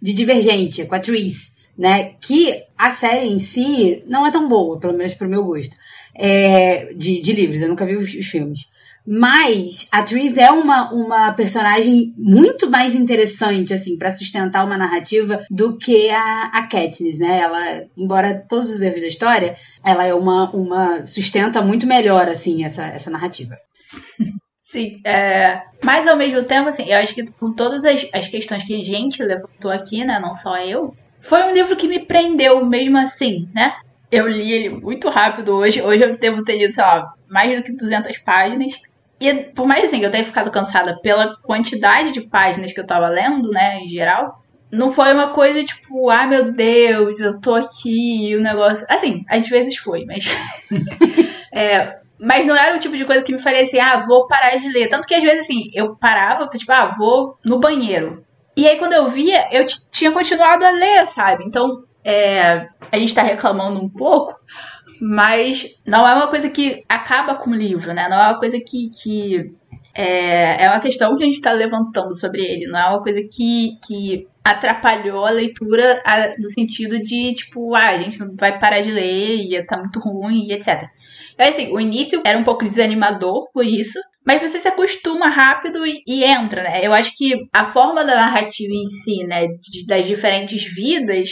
Speaker 2: de Divergente, com a Tris, né? Que a série em si não é tão boa, pelo menos pro meu gosto, é, de, de livros. Eu nunca vi os, os filmes. Mas a Tris é uma, uma personagem muito mais interessante, assim, para sustentar uma narrativa do que a, a Katniss, né? Ela, embora todos os erros da história, ela é uma, uma sustenta muito melhor, assim, essa, essa narrativa.
Speaker 1: Sim, é, mas ao mesmo tempo, assim, eu acho que com todas as, as questões que a gente levantou aqui, né, não só eu, foi um livro que me prendeu mesmo assim, né? Eu li ele muito rápido hoje, hoje eu devo ter lido, sei lá, mais do que 200 páginas, e por mais assim que eu tenha ficado cansada pela quantidade de páginas que eu tava lendo, né, em geral, não foi uma coisa tipo, ah, meu Deus, eu tô aqui o negócio. Assim, às vezes foi, mas. é, mas não era o tipo de coisa que me faria assim, ah, vou parar de ler. Tanto que às vezes, assim, eu parava, tipo, ah, vou no banheiro. E aí quando eu via, eu tinha continuado a ler, sabe? Então, é, a gente tá reclamando um pouco, mas não é uma coisa que acaba com o livro, né? Não é uma coisa que. que é, é uma questão que a gente está levantando sobre ele, não é uma coisa que, que atrapalhou a leitura no sentido de, tipo, ah, a gente não vai parar de ler, e tá muito ruim, e etc. Então, assim, o início era um pouco desanimador por isso, mas você se acostuma rápido e, e, entra, né? Eu acho que a forma da narrativa em si, né, de, das diferentes vidas,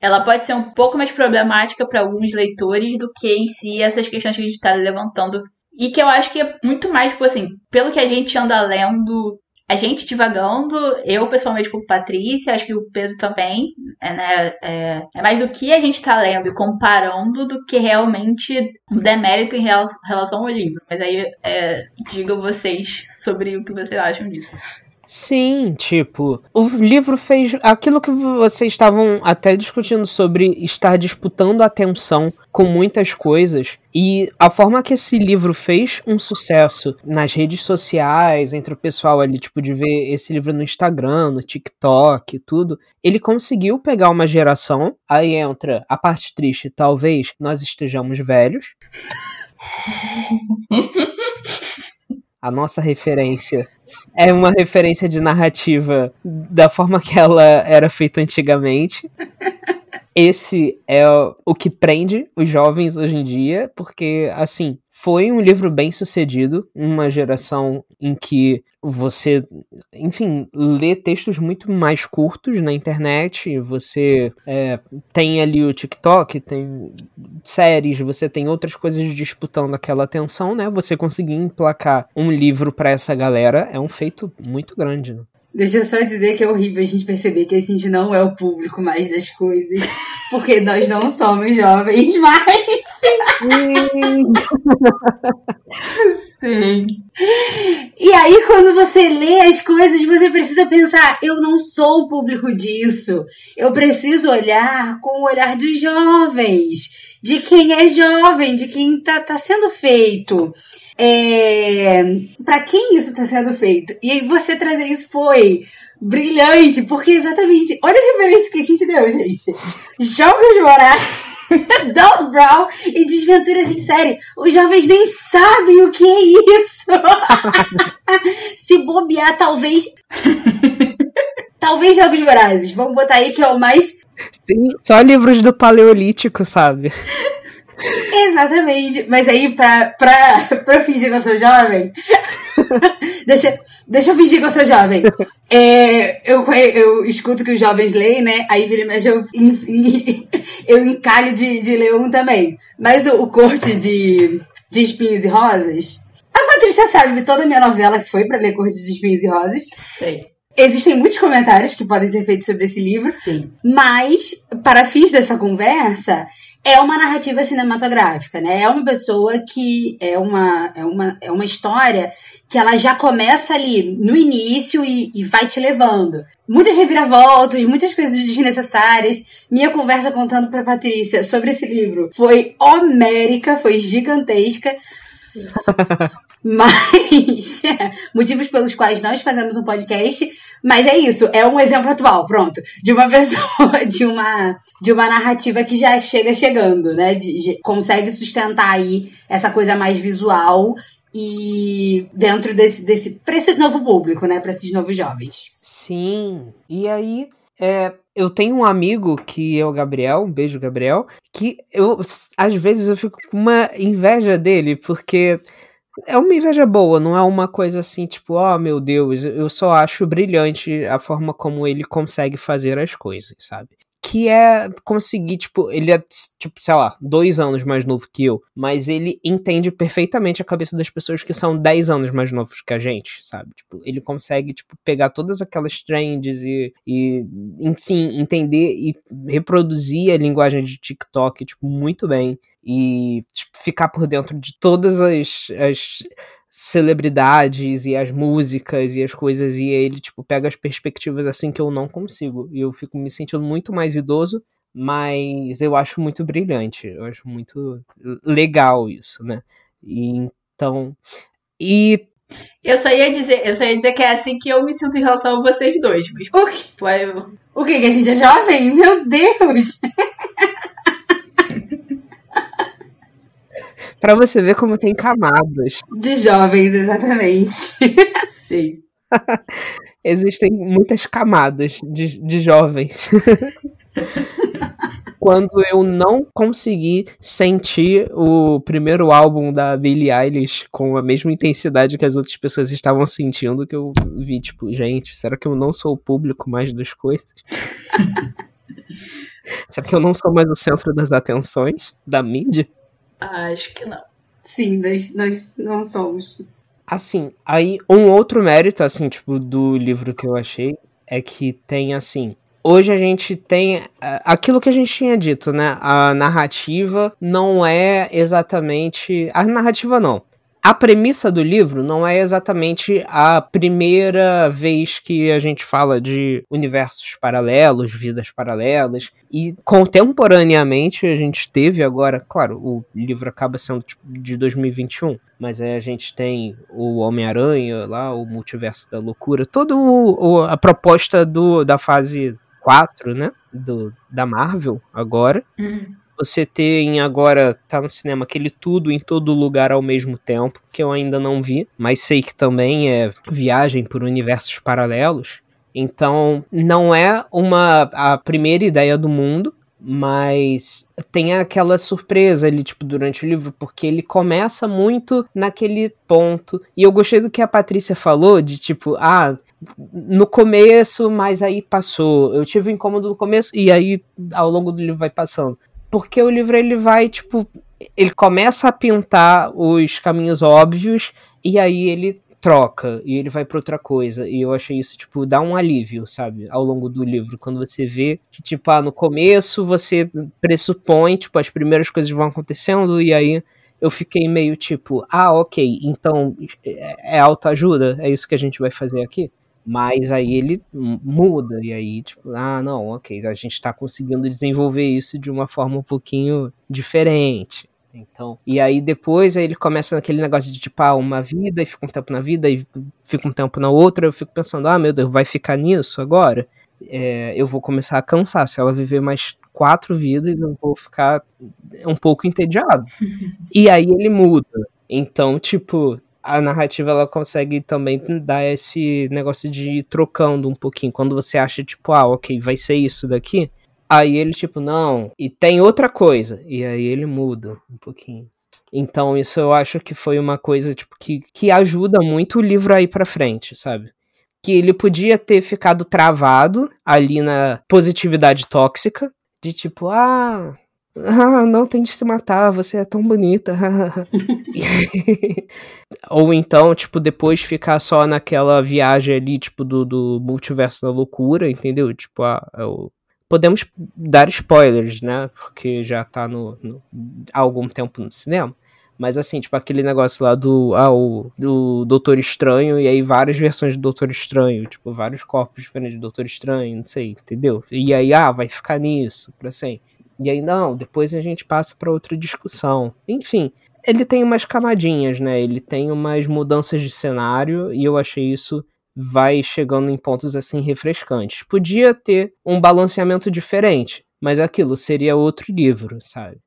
Speaker 1: ela pode ser um pouco mais problemática para alguns leitores do que em si essas questões que a gente está levantando. E que eu acho que é muito mais, tipo assim, pelo que a gente anda lendo, a gente divagando, eu pessoalmente com Patrícia, acho que o Pedro também, é, né, é, é mais do que a gente está lendo e comparando do que realmente um demérito em relação ao livro. Mas aí é, digam vocês sobre o que vocês acham disso.
Speaker 3: Sim, tipo, o livro fez aquilo que vocês estavam até discutindo sobre estar disputando atenção com muitas coisas. E a forma que esse livro fez um sucesso nas redes sociais, entre o pessoal ali, tipo, de ver esse livro no Instagram, no TikTok e tudo, ele conseguiu pegar uma geração. Aí entra a parte triste, talvez nós estejamos velhos. a nossa referência é uma referência de narrativa da forma que ela era feita antigamente. Esse é o que prende os jovens hoje em dia, porque, assim, foi um livro bem sucedido, uma geração em que você, enfim, lê textos muito mais curtos na internet, você é, tem ali o TikTok, tem séries, você tem outras coisas disputando aquela atenção, né? Você conseguir emplacar um livro para essa galera é um feito muito grande, né?
Speaker 2: Deixa eu só dizer que é horrível a gente perceber que a gente não é o público mais das coisas. Porque nós não somos jovens mais.
Speaker 1: Sim.
Speaker 2: E aí, quando você lê as coisas, você precisa pensar: eu não sou o público disso. Eu preciso olhar com o olhar dos jovens, de quem é jovem, de quem tá, tá sendo feito é, para quem isso está sendo feito. E aí você trazer isso foi brilhante, porque exatamente, olha a referência que a gente deu, gente. Jogos Vorazes. Doc Brown e Desventuras em Série. Os jovens nem sabem o que é isso. Se bobear, talvez. talvez Jogos Vorazes. Vamos botar aí que é o mais.
Speaker 3: Sim, só livros do Paleolítico, sabe?
Speaker 2: Exatamente. Mas aí, pra, pra, pra fingir que eu sou jovem. deixa, deixa eu fingir que eu sou jovem. É, eu, eu escuto que os jovens leem, né? Aí vira e eu, eu encalho de, de ler um também. Mas o, o corte de, de espinhos e rosas. A Patrícia sabe toda a minha novela que foi para ler Corte de Espinhos e Rosas.
Speaker 1: Sei.
Speaker 2: Existem muitos comentários que podem ser feitos sobre esse livro.
Speaker 1: Sim.
Speaker 2: Mas, para fins dessa conversa, é uma narrativa cinematográfica, né? É uma pessoa que é uma, é uma, é uma história que ela já começa ali no início e, e vai te levando. Muitas reviravoltas, muitas coisas desnecessárias. Minha conversa contando para Patrícia sobre esse livro foi homérica, foi gigantesca. Mas motivos pelos quais nós fazemos um podcast, mas é isso, é um exemplo atual, pronto, de uma pessoa, de uma de uma narrativa que já chega chegando, né? De, de, consegue sustentar aí essa coisa mais visual e dentro desse, desse para esse novo público, né, para esses novos jovens.
Speaker 3: Sim. E aí, é, eu tenho um amigo que é o Gabriel, um beijo, Gabriel, que eu, às vezes, eu fico com uma inveja dele, porque é uma inveja boa, não é uma coisa assim, tipo, oh meu Deus, eu só acho brilhante a forma como ele consegue fazer as coisas, sabe? Que é conseguir, tipo, ele é, tipo, sei lá, dois anos mais novo que eu, mas ele entende perfeitamente a cabeça das pessoas que são dez anos mais novos que a gente, sabe? Tipo, ele consegue, tipo, pegar todas aquelas trends e, e enfim, entender e reproduzir a linguagem de TikTok, tipo, muito bem. E tipo, ficar por dentro de todas as, as celebridades e as músicas e as coisas, e ele, tipo, pega as perspectivas assim que eu não consigo. E eu fico me sentindo muito mais idoso, mas eu acho muito brilhante, eu acho muito legal isso, né? E, então. E.
Speaker 1: Eu só ia dizer, eu só ia dizer que é assim que eu me sinto em relação a vocês dois, mas.
Speaker 2: O quê? O que? Que a gente é jovem? Meu Deus!
Speaker 3: para você ver como tem camadas.
Speaker 2: De jovens, exatamente.
Speaker 1: Sim.
Speaker 3: Existem muitas camadas de, de jovens. Quando eu não consegui sentir o primeiro álbum da Billie Eilish com a mesma intensidade que as outras pessoas estavam sentindo, que eu vi, tipo, gente, será que eu não sou o público mais das coisas? será que eu não sou mais o centro das atenções da mídia?
Speaker 1: Acho que não.
Speaker 2: Sim, nós, nós não somos.
Speaker 3: Assim, aí um outro mérito, assim, tipo, do livro que eu achei é que tem, assim, hoje a gente tem aquilo que a gente tinha dito, né? A narrativa não é exatamente. A narrativa não a premissa do livro não é exatamente a primeira vez que a gente fala de universos paralelos, vidas paralelas, e contemporaneamente a gente teve agora, claro, o livro acaba sendo tipo, de 2021, mas a gente tem o Homem-Aranha lá, o Multiverso da Loucura, toda a proposta do, da fase 4, né, do, da Marvel agora.
Speaker 1: Uhum.
Speaker 3: Você tem agora, tá no cinema, aquele tudo em todo lugar ao mesmo tempo, que eu ainda não vi, mas sei que também é viagem por universos paralelos. Então, não é uma a primeira ideia do mundo, mas tem aquela surpresa ali, tipo, durante o livro, porque ele começa muito naquele ponto. E eu gostei do que a Patrícia falou, de tipo, ah, no começo, mas aí passou. Eu tive um incômodo no começo, e aí ao longo do livro vai passando porque o livro ele vai, tipo, ele começa a pintar os caminhos óbvios e aí ele troca e ele vai para outra coisa. E eu achei isso, tipo, dá um alívio, sabe, ao longo do livro, quando você vê que, tipo, ah, no começo você pressupõe, tipo, as primeiras coisas vão acontecendo e aí eu fiquei meio tipo, ah, ok, então é, é autoajuda? É isso que a gente vai fazer aqui? Mas aí ele muda, e aí, tipo, ah, não, ok, a gente tá conseguindo desenvolver isso de uma forma um pouquinho diferente. Então, e aí depois aí ele começa naquele negócio de tipo, ah, uma vida e fica um tempo na vida e fica um tempo na outra. Eu fico pensando, ah, meu Deus, vai ficar nisso agora? É, eu vou começar a cansar. Se ela viver mais quatro vidas, eu vou ficar um pouco entediado. e aí ele muda. Então, tipo, a narrativa ela consegue também dar esse negócio de trocando um pouquinho. Quando você acha, tipo, ah, ok, vai ser isso daqui. Aí ele, tipo, não, e tem outra coisa. E aí ele muda um pouquinho. Então, isso eu acho que foi uma coisa, tipo, que, que ajuda muito o livro a ir pra frente, sabe? Que ele podia ter ficado travado ali na positividade tóxica, de tipo, ah, ah, não tente se matar, você é tão bonita. Ou então, tipo, depois ficar só naquela viagem ali, tipo, do, do multiverso da loucura, entendeu? Tipo, ah, eu... podemos dar spoilers, né? Porque já tá no, no, há algum tempo no cinema. Mas assim, tipo, aquele negócio lá do, ah, o, do Doutor Estranho, e aí várias versões do Doutor Estranho, tipo, vários corpos diferentes do Doutor Estranho, não sei, entendeu? E aí, ah, vai ficar nisso, pra sempre. E aí, não, depois a gente passa para outra discussão. Enfim, ele tem umas camadinhas, né? Ele tem umas mudanças de cenário e eu achei isso vai chegando em pontos assim refrescantes. Podia ter um balanceamento diferente, mas aquilo seria outro livro, sabe?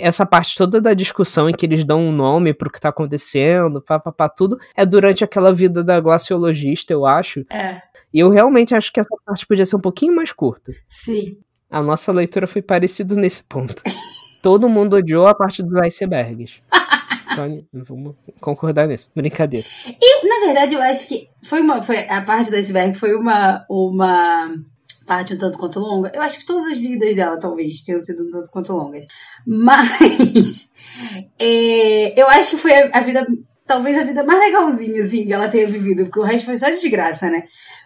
Speaker 3: essa parte toda da discussão em que eles dão um nome pro que tá acontecendo, papapá, tudo, é durante aquela vida da glaciologista, eu acho.
Speaker 1: É.
Speaker 3: E eu realmente acho que essa parte podia ser um pouquinho mais curta.
Speaker 1: Sim.
Speaker 3: A nossa leitura foi parecida nesse ponto. Todo mundo odiou a parte dos icebergs. Vamos concordar nisso. Brincadeira.
Speaker 2: E, na verdade, eu acho que foi uma. Foi, a parte do iceberg foi uma. uma parte um tanto quanto longa. Eu acho que todas as vidas dela, talvez, tenham sido um tanto quanto longas. Mas. É, eu acho que foi a, a vida. Talvez a vida mais legalzinha, assim, que ela tenha vivido, porque o resto foi só desgraça, né?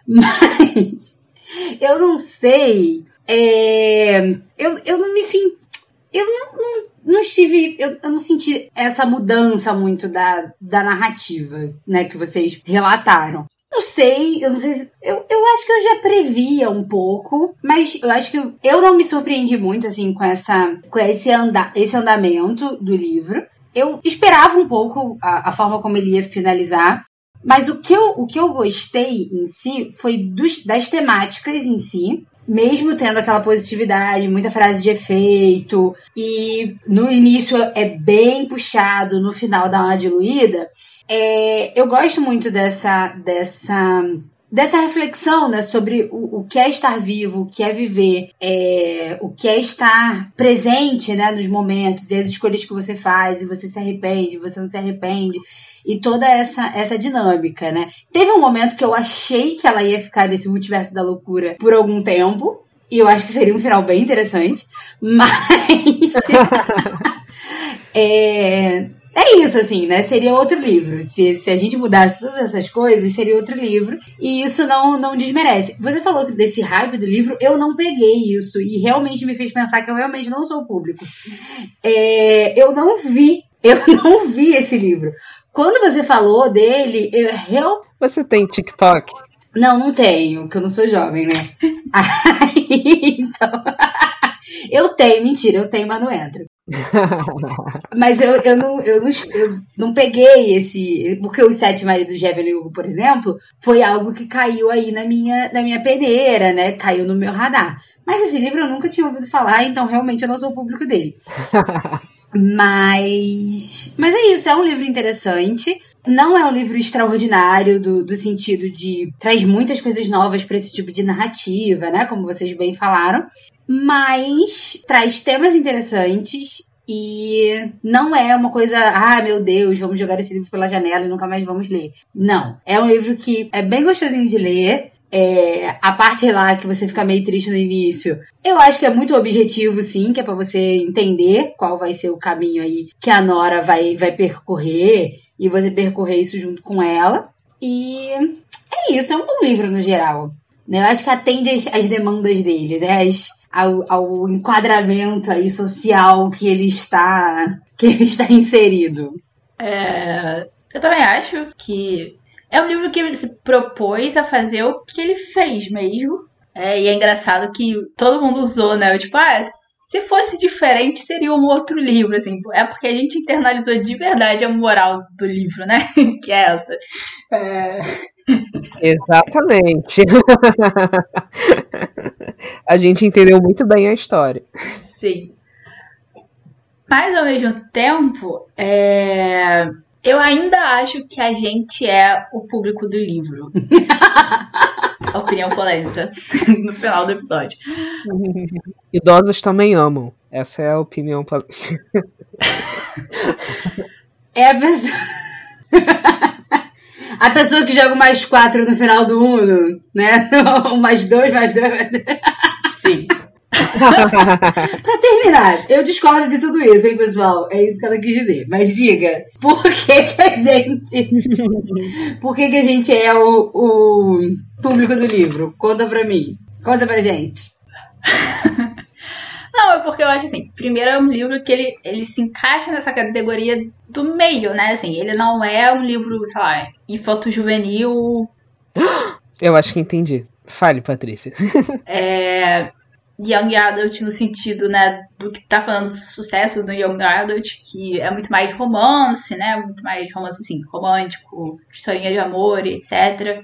Speaker 2: Mas. Eu não sei. É, eu, eu não me sinto. Eu não, não, não estive. Eu, eu, não senti essa mudança muito da, da narrativa, né, que vocês relataram. Não sei, eu não sei se, eu, eu acho que eu já previa um pouco, mas eu acho que eu, eu não me surpreendi muito, assim, com essa com esse, anda, esse andamento do livro. Eu esperava um pouco a, a forma como ele ia finalizar, mas o que eu, o que eu gostei em si foi dos, das temáticas em si mesmo tendo aquela positividade, muita frase de efeito, e no início é bem puxado, no final dá uma diluída, é, eu gosto muito dessa, dessa dessa reflexão né, sobre o, o que é estar vivo, o que é viver, é, o que é estar presente né, nos momentos e as escolhas que você faz, e você se arrepende, você não se arrepende e toda essa, essa dinâmica, né? Teve um momento que eu achei que ela ia ficar nesse multiverso da loucura por algum tempo, e eu acho que seria um final bem interessante, mas. é, é isso, assim, né? Seria outro livro. Se, se a gente mudasse todas essas coisas, seria outro livro. E isso não, não desmerece. Você falou desse hype do livro, eu não peguei isso. E realmente me fez pensar que eu realmente não sou público. É, eu não vi. Eu não vi esse livro. Quando você falou dele, eu real...
Speaker 3: Você tem TikTok?
Speaker 2: Não, não tenho, porque eu não sou jovem, né? Aí, então. eu tenho, mentira, eu tenho, mas não entro. mas eu, eu, não, eu, não, eu não peguei esse. Porque os Sete Maridos de Evelyn Hugo, por exemplo, foi algo que caiu aí na minha, na minha peneira, né? Caiu no meu radar. Mas esse livro eu nunca tinha ouvido falar, então realmente eu não sou o público dele. Mas. Mas é isso, é um livro interessante. Não é um livro extraordinário do, do sentido de traz muitas coisas novas para esse tipo de narrativa, né? Como vocês bem falaram. Mas traz temas interessantes e não é uma coisa, ah, meu Deus, vamos jogar esse livro pela janela e nunca mais vamos ler. Não. É um livro que é bem gostosinho de ler. É, a parte lá que você fica meio triste no início, eu acho que é muito objetivo, sim, que é para você entender qual vai ser o caminho aí que a Nora vai, vai percorrer e você percorrer isso junto com ela. E é isso, é um bom livro no geral. Né? Eu acho que atende as, as demandas dele, né? As, ao, ao enquadramento aí social que ele está que ele está inserido.
Speaker 1: É, eu também acho que é um livro que ele se propôs a fazer o que ele fez mesmo. É, e é engraçado que todo mundo usou, né? Tipo, ah, se fosse diferente, seria um outro livro, assim. É porque a gente internalizou de verdade a moral do livro, né? que é essa. É...
Speaker 3: Exatamente. a gente entendeu muito bem a história.
Speaker 1: Sim. Mas ao mesmo tempo, é eu ainda acho que a gente é o público do livro. Opinião polêmica no final do episódio.
Speaker 3: Idosos também amam. Essa é a opinião polêmica.
Speaker 2: É a pessoa. a pessoa que joga mais quatro no final do Uno, né? mais dois, mais dois, mais dois. Pra terminar, eu discordo de tudo isso, hein, pessoal? É isso que ela quis dizer. Mas diga, por que, que a gente. por que, que a gente é o, o público do livro? Conta pra mim. Conta pra gente.
Speaker 1: Não, é porque eu acho assim, primeiro é um livro que ele, ele se encaixa nessa categoria do meio, né? Assim, ele não é um livro, sei lá, infanto-juvenil.
Speaker 3: Eu acho que entendi. Fale, Patrícia.
Speaker 1: é, young adult no sentido, né, do que tá falando sucesso do young adult, que é muito mais romance, né, muito mais romance, assim, romântico, historinha de amor, etc.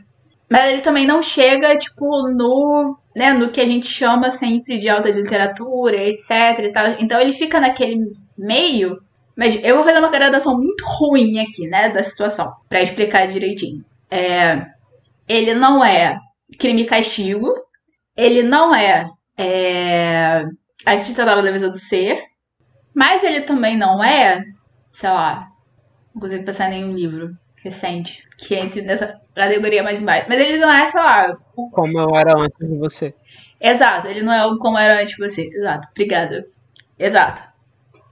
Speaker 1: Mas ele também não chega, tipo, no, né, no que a gente chama sempre de alta literatura, etc e tal. Então ele fica naquele meio. Mas eu vou fazer uma gradação muito ruim aqui, né, da situação, para explicar direitinho. É, ele não é crime e castigo, ele não é, é a gente tratava da mesa do ser, mas ele também não é, sei lá, não consigo pensar em nenhum livro recente que entre nessa categoria mais embaixo. Mas ele não é, sei lá.
Speaker 3: Como eu era antes de você.
Speaker 1: Exato, ele não é o como era antes de você. Exato, obrigada. Exato.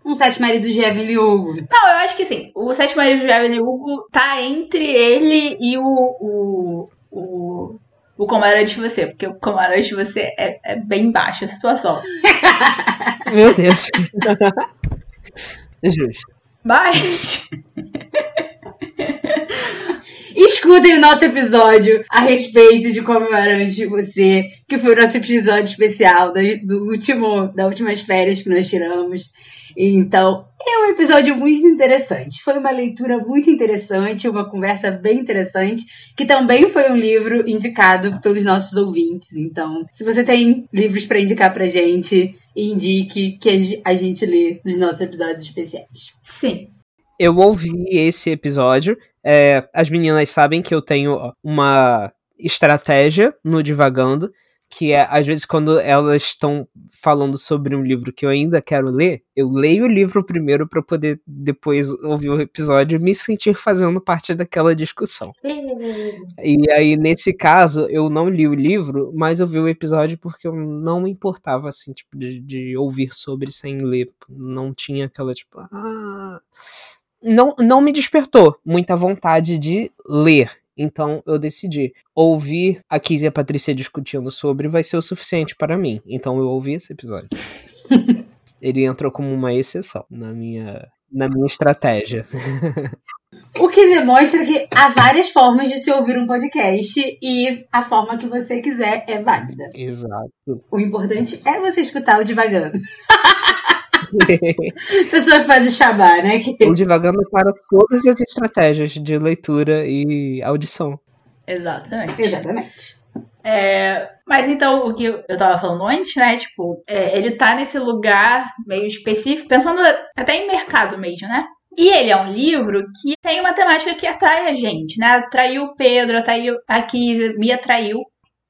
Speaker 2: Um Sete Maridos de Evelyn Hugo.
Speaker 1: Não, eu acho que sim. O Sete Maridos de Evelyn Hugo tá entre ele e o. o, o o como era antes de você, porque o como era antes de você é, é bem baixa a situação.
Speaker 3: Meu Deus. Justo.
Speaker 1: Mas.
Speaker 2: Escutem o nosso episódio a respeito de como eu era antes de você, que foi o nosso episódio especial do, do último, das últimas férias que nós tiramos. Então, é um episódio muito interessante. Foi uma leitura muito interessante, uma conversa bem interessante, que também foi um livro indicado pelos nossos ouvintes. Então, se você tem livros para indicar pra gente, indique que a gente lê nos nossos episódios especiais.
Speaker 1: Sim.
Speaker 3: Eu ouvi esse episódio é, as meninas sabem que eu tenho uma estratégia no Divagando, que é, às vezes, quando elas estão falando sobre um livro que eu ainda quero ler, eu leio o livro primeiro para poder depois ouvir o episódio e me sentir fazendo parte daquela discussão. e aí, nesse caso, eu não li o livro, mas eu vi o episódio porque eu não me importava, assim, tipo, de, de ouvir sobre sem ler. Não tinha aquela, tipo, ah não, não me despertou muita vontade de ler. Então eu decidi. Ouvir a Kiz e a Patrícia discutindo sobre vai ser o suficiente para mim. Então eu ouvi esse episódio. Ele entrou como uma exceção na minha, na minha estratégia.
Speaker 2: O que demonstra que há várias formas de se ouvir um podcast e a forma que você quiser é válida.
Speaker 3: Exato.
Speaker 2: O importante é você escutar o devagando. Pessoa que faz o xabá, né? Que...
Speaker 3: Ou divagando para todas as estratégias de leitura e audição.
Speaker 1: Exatamente.
Speaker 2: Exatamente.
Speaker 1: É, mas então, o que eu tava falando antes, né? Tipo, é, ele tá nesse lugar meio específico, pensando até em mercado mesmo, né? E ele é um livro que tem uma temática que atrai a gente, né? Atraiu o Pedro, atraiu a Kisa, me atraiu.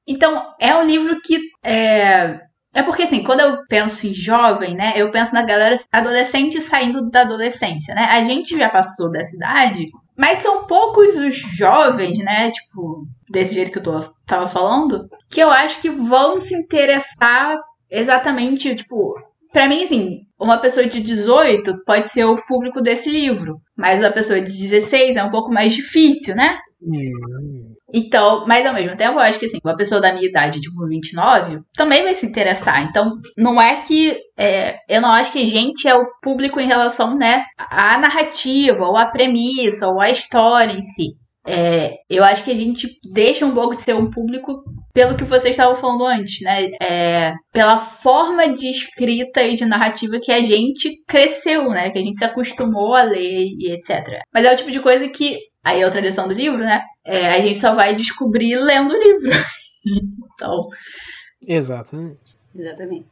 Speaker 1: Então, é um livro que é, é porque, assim, quando eu penso em jovem, né, eu penso na galera adolescente saindo da adolescência, né? A gente já passou dessa idade, mas são poucos os jovens, né, tipo, desse jeito que eu tô, tava falando, que eu acho que vão se interessar exatamente, tipo, Pra mim, assim, uma pessoa de 18 pode ser o público desse livro, mas uma pessoa de 16 é um pouco mais difícil, né? Hum. Então, mas ao mesmo tempo, eu acho que assim, uma pessoa da minha idade, tipo 29, também vai se interessar. Então, não é que. É, eu não acho que a gente é o público em relação, né, à narrativa, ou à premissa, ou à história em si. É, eu acho que a gente deixa um pouco de ser um público pelo que vocês estavam falando antes, né? É, pela forma de escrita e de narrativa que a gente cresceu, né? Que a gente se acostumou a ler e etc. Mas é o tipo de coisa que Aí é outra lição do livro, né? É, a gente só vai descobrir lendo o livro. então.
Speaker 3: Exatamente.
Speaker 2: Exatamente.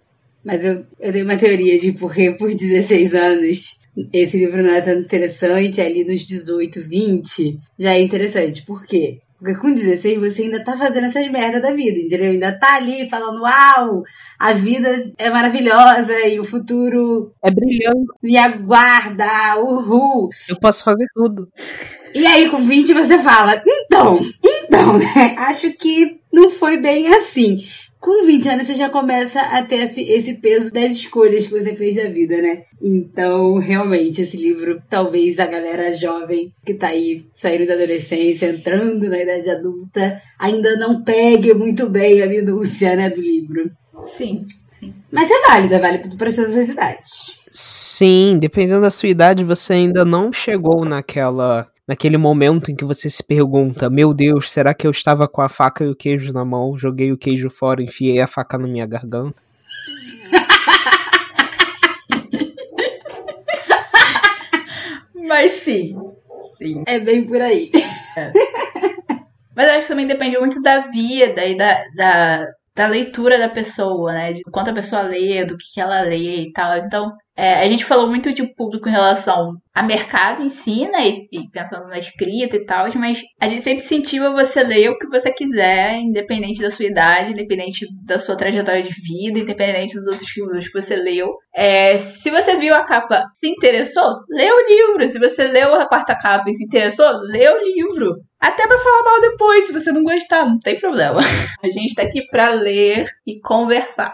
Speaker 2: Mas eu, eu tenho uma teoria de porque por 16 anos esse livro não é tão interessante, ali nos 18, 20 já é interessante. Por quê? Porque com 16 você ainda tá fazendo essas merda da vida, entendeu? Ainda tá ali falando, uau, a vida é maravilhosa e o futuro
Speaker 3: é brilhante.
Speaker 2: Me aguarda, uhul.
Speaker 3: Eu posso fazer tudo.
Speaker 2: E aí, com 20, você fala, então, então, né? Acho que não foi bem assim com 20 anos você já começa a ter esse, esse peso das escolhas que você fez da vida, né? Então, realmente, esse livro, talvez a galera jovem que tá aí saindo da adolescência, entrando na idade adulta, ainda não pegue muito bem a minúcia, né, do livro.
Speaker 1: Sim, sim.
Speaker 2: Mas é válido, é válido para todas as idades.
Speaker 3: Sim, dependendo da sua idade, você ainda não chegou naquela naquele momento em que você se pergunta: Meu Deus, será que eu estava com a faca e o queijo na mão? Joguei o queijo fora, enfiei a faca na minha garganta.
Speaker 1: Mas sim, sim.
Speaker 2: É bem por aí. É.
Speaker 1: Mas eu acho que também depende muito da vida e da, da, da leitura da pessoa, né? De quanto a pessoa lê, do que, ela lê e tal. Então, É, a gente falou muito de público em relação a mercado em si, né? E, e pensando na escrita e tal, mas a gente sempre incentiva você ler o que você quiser, independente da sua idade, independente da sua trajetória de vida, independente dos outros livros que você leu. É, se você viu a capa se interessou, lê o livro. Se você leu a quarta capa e se interessou, lê o livro. Até para falar mal depois, se você não gostar, não tem problema. A gente tá aqui para ler e conversar.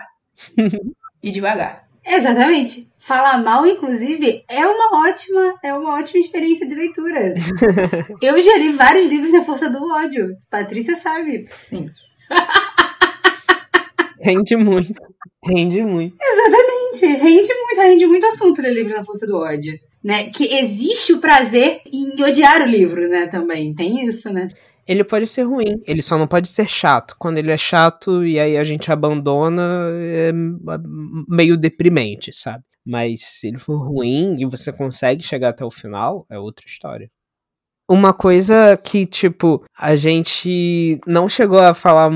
Speaker 1: e devagar.
Speaker 2: Exatamente. Falar mal, inclusive, é uma ótima, é uma ótima experiência de leitura. Eu já li vários livros da Força do Ódio. Patrícia sabe.
Speaker 1: Sim.
Speaker 3: Rende muito. Rende muito.
Speaker 2: Exatamente. Rende muito, rende muito assunto ler livro da Força do Ódio. Né? Que existe o prazer em odiar o livro, né? Também. Tem isso, né?
Speaker 3: Ele pode ser ruim, ele só não pode ser chato. Quando ele é chato e aí a gente abandona, é meio deprimente, sabe? Mas se ele for ruim e você consegue chegar até o final, é outra história. Uma coisa que, tipo, a gente não chegou a falar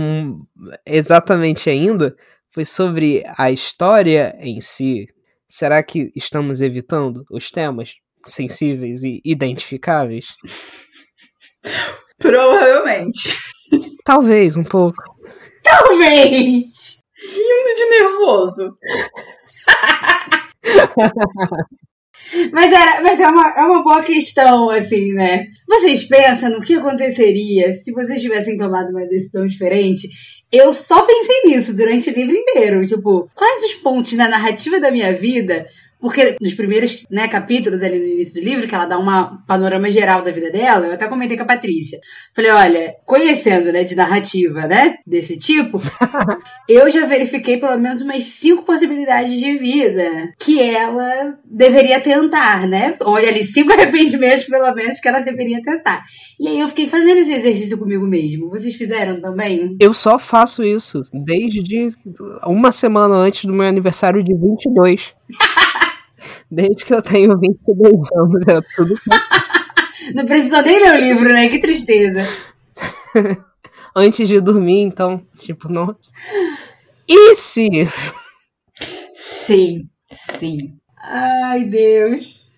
Speaker 3: exatamente ainda foi sobre a história em si. Será que estamos evitando os temas sensíveis e identificáveis?
Speaker 1: Provavelmente.
Speaker 3: Talvez, um pouco.
Speaker 2: Talvez!
Speaker 1: Rindo de nervoso.
Speaker 2: mas, era, mas é, uma, é uma boa questão, assim, né? Vocês pensam no que aconteceria se vocês tivessem tomado uma decisão diferente? Eu só pensei nisso durante o livro inteiro. Tipo, quais os pontos na narrativa da minha vida porque nos primeiros né, capítulos ali no início do livro, que ela dá um panorama geral da vida dela, eu até comentei com a Patrícia. Falei, olha, conhecendo, né, de narrativa, né, desse tipo, eu já verifiquei pelo menos umas cinco possibilidades de vida que ela deveria tentar, né? Olha ali, cinco arrependimentos, pelo menos, que ela deveria tentar. E aí eu fiquei fazendo esse exercício comigo mesmo. Vocês fizeram também?
Speaker 3: Eu só faço isso desde uma semana antes do meu aniversário de 22. Desde que eu tenho 22 anos, é tudo.
Speaker 2: Não precisou nem ler o livro, né? Que tristeza.
Speaker 3: Antes de dormir, então, tipo, nossa. E se?
Speaker 1: Sim, sim.
Speaker 2: Ai, Deus.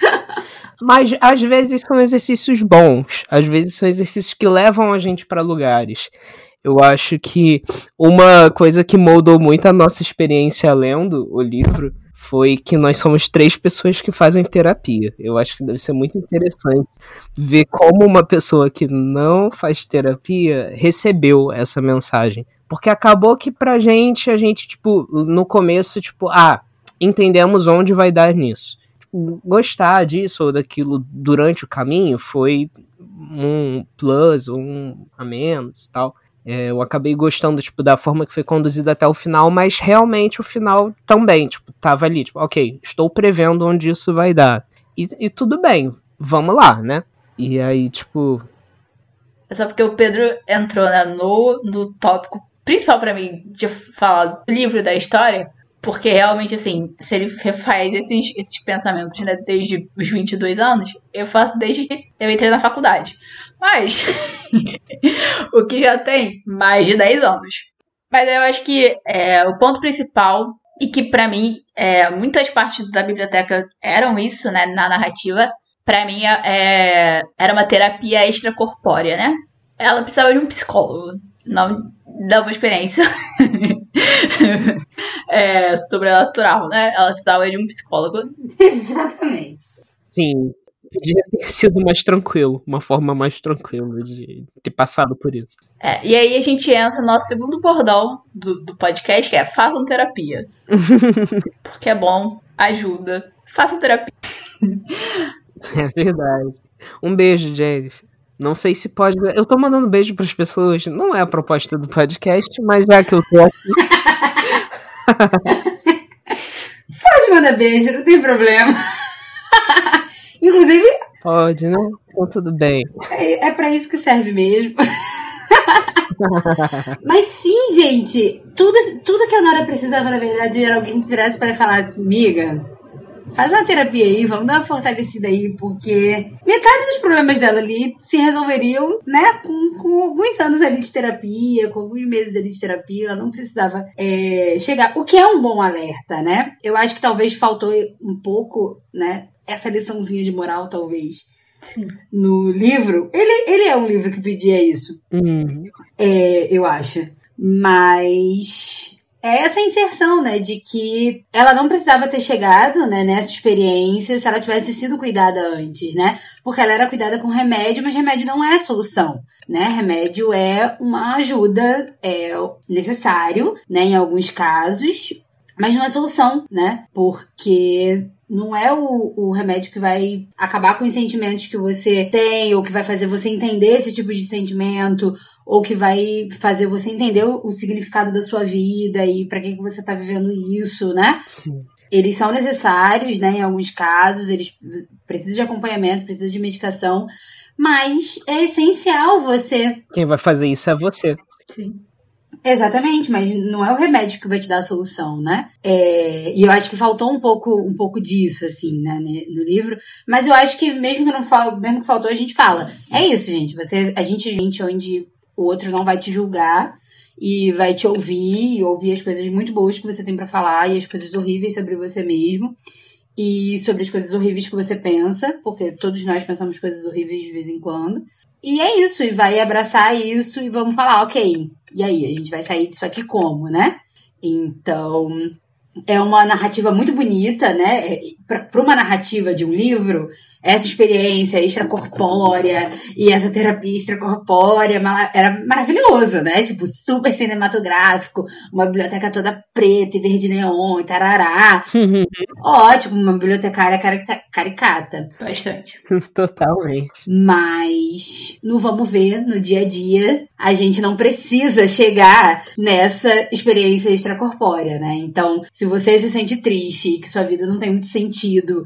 Speaker 3: Mas às vezes são exercícios bons, às vezes são exercícios que levam a gente para lugares. Eu acho que uma coisa que moldou muito a nossa experiência lendo o livro foi que nós somos três pessoas que fazem terapia. Eu acho que deve ser muito interessante ver como uma pessoa que não faz terapia recebeu essa mensagem. Porque acabou que pra gente, a gente, tipo, no começo, tipo, ah, entendemos onde vai dar nisso. Tipo, gostar disso ou daquilo durante o caminho foi um plus, um a menos tal. É, eu acabei gostando, tipo, da forma que foi conduzida até o final, mas realmente o final também, tipo, tava ali, tipo, ok, estou prevendo onde isso vai dar. E, e tudo bem, vamos lá, né? E aí, tipo.
Speaker 1: É só porque o Pedro entrou né, no, no tópico principal para mim de falar do livro da história, porque realmente, assim, se ele refaz esses, esses pensamentos né, desde os 22 anos, eu faço desde que eu entrei na faculdade. Mas o que já tem mais de 10 anos. Mas eu acho que é, o ponto principal, e que para mim é, muitas partes da biblioteca eram isso, né, na narrativa, para mim é, era uma terapia extracorpórea, né? Ela precisava de um psicólogo, não dá uma experiência é, sobrenatural, né? Ela precisava de um psicólogo.
Speaker 2: Exatamente.
Speaker 3: Sim, Podia ter sido mais tranquilo, uma forma mais tranquila de ter passado por isso.
Speaker 1: É, e aí a gente entra no nosso segundo bordão do, do podcast, que é façam terapia. Porque é bom, ajuda. Façam terapia.
Speaker 3: É verdade. Um beijo, Jennifer. Não sei se pode. Eu tô mandando beijo para as pessoas. Não é a proposta do podcast, mas já que eu tô aqui.
Speaker 2: pode mandar beijo, não tem problema. Inclusive.
Speaker 3: Pode, né? Então tudo bem.
Speaker 2: É, é para isso que serve mesmo. Mas sim, gente, tudo, tudo que a Nora precisava, na verdade, era alguém que virasse para falar assim, miga, faz uma terapia aí, vamos dar uma fortalecida aí, porque metade dos problemas dela ali se resolveriam, né, com, com alguns anos ali de terapia, com alguns meses ali de terapia, ela não precisava é, chegar. O que é um bom alerta, né? Eu acho que talvez faltou um pouco, né, essa liçãozinha de moral, talvez.
Speaker 1: Sim.
Speaker 2: No livro, ele, ele é um livro que pedia isso.
Speaker 3: Uhum.
Speaker 2: É, eu acho. Mas é essa inserção, né, de que ela não precisava ter chegado, né, nessa experiência se ela tivesse sido cuidada antes, né? Porque ela era cuidada com remédio, mas remédio não é solução, né? Remédio é uma ajuda, é necessário, né, em alguns casos, mas não é solução, né? Porque não é o, o remédio que vai acabar com os sentimentos que você tem, ou que vai fazer você entender esse tipo de sentimento, ou que vai fazer você entender o, o significado da sua vida e para que, que você tá vivendo isso, né?
Speaker 3: Sim.
Speaker 2: Eles são necessários, né? Em alguns casos, eles precisam de acompanhamento, precisam de medicação, mas é essencial você
Speaker 3: Quem vai fazer isso é você.
Speaker 1: Sim.
Speaker 2: Exatamente, mas não é o remédio que vai te dar a solução, né? É, e eu acho que faltou um pouco, um pouco disso, assim, né, no livro. Mas eu acho que mesmo que não fal, mesmo que faltou, a gente fala. É isso, gente. Você, a gente gente onde o outro não vai te julgar e vai te ouvir e ouvir as coisas muito boas que você tem para falar e as coisas horríveis sobre você mesmo e sobre as coisas horríveis que você pensa, porque todos nós pensamos coisas horríveis de vez em quando. E é isso, e vai abraçar isso e vamos falar, ok, e aí, a gente vai sair disso aqui como, né? Então, é uma narrativa muito bonita, né? Para uma narrativa de um livro, essa experiência extracorpórea e essa terapia extracorpórea era maravilhoso, né? Tipo, super cinematográfico, uma biblioteca toda preta e verde neon e tarará. Ótimo, uma bibliotecária caricata.
Speaker 1: Bastante.
Speaker 3: Totalmente.
Speaker 2: Mas no vamos ver, no dia a dia, a gente não precisa chegar nessa experiência extracorpórea, né? Então, se você se sente triste, que sua vida não tem muito sentido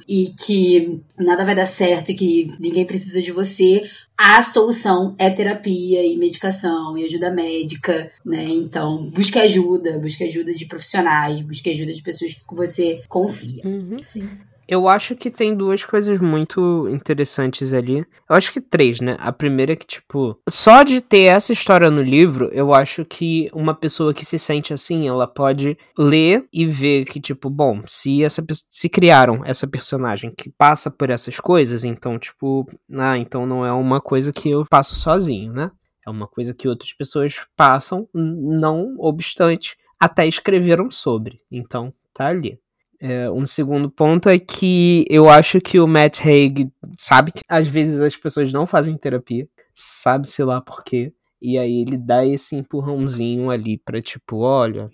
Speaker 2: e que nada vai dar certo e que ninguém precisa de você, a solução é terapia e medicação e ajuda médica, né? Então, busque ajuda, busque ajuda de profissionais, busque ajuda de pessoas que você confia.
Speaker 3: Uhum.
Speaker 1: Sim.
Speaker 3: Eu acho que tem duas coisas muito interessantes ali. Eu acho que três, né? A primeira é que, tipo, só de ter essa história no livro, eu acho que uma pessoa que se sente assim, ela pode ler e ver que, tipo, bom, se essa se criaram essa personagem que passa por essas coisas, então, tipo, ah, então não é uma coisa que eu passo sozinho, né? É uma coisa que outras pessoas passam, não obstante, até escreveram sobre. Então, tá ali. É, um segundo ponto é que eu acho que o Matt Haig sabe que às vezes as pessoas não fazem terapia, sabe-se lá por quê. E aí ele dá esse empurrãozinho ali pra, tipo, olha,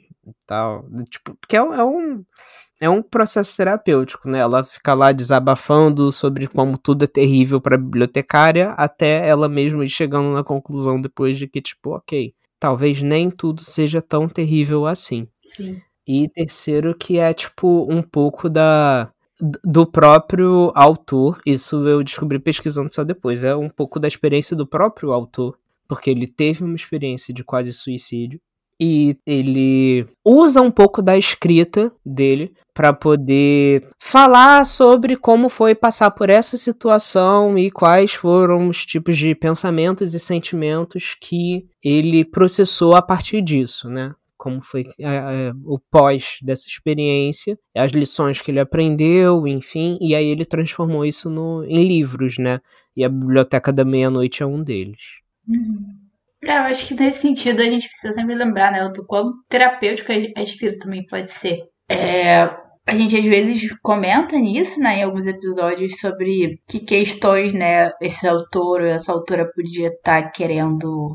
Speaker 3: tal. Tipo, porque é, é um. É um processo terapêutico, né? Ela fica lá desabafando sobre como tudo é terrível pra bibliotecária, até ela mesma chegando na conclusão depois de que, tipo, ok, talvez nem tudo seja tão terrível assim.
Speaker 1: Sim.
Speaker 3: E terceiro, que é, tipo, um pouco da. Do próprio autor, isso eu descobri pesquisando só depois, é um pouco da experiência do próprio autor, porque ele teve uma experiência de quase suicídio, e ele usa um pouco da escrita dele para poder falar sobre como foi passar por essa situação e quais foram os tipos de pensamentos e sentimentos que ele processou a partir disso, né? Como foi é, o pós dessa experiência, as lições que ele aprendeu, enfim, e aí ele transformou isso no, em livros, né? E a Biblioteca da Meia-Noite é um deles.
Speaker 1: Uhum. É, eu acho que nesse sentido a gente precisa sempre lembrar, né, do quão terapêutico a escrita também pode ser. É, a gente às vezes comenta nisso, né, em alguns episódios sobre que questões, né, esse autor ou essa autora podia estar tá querendo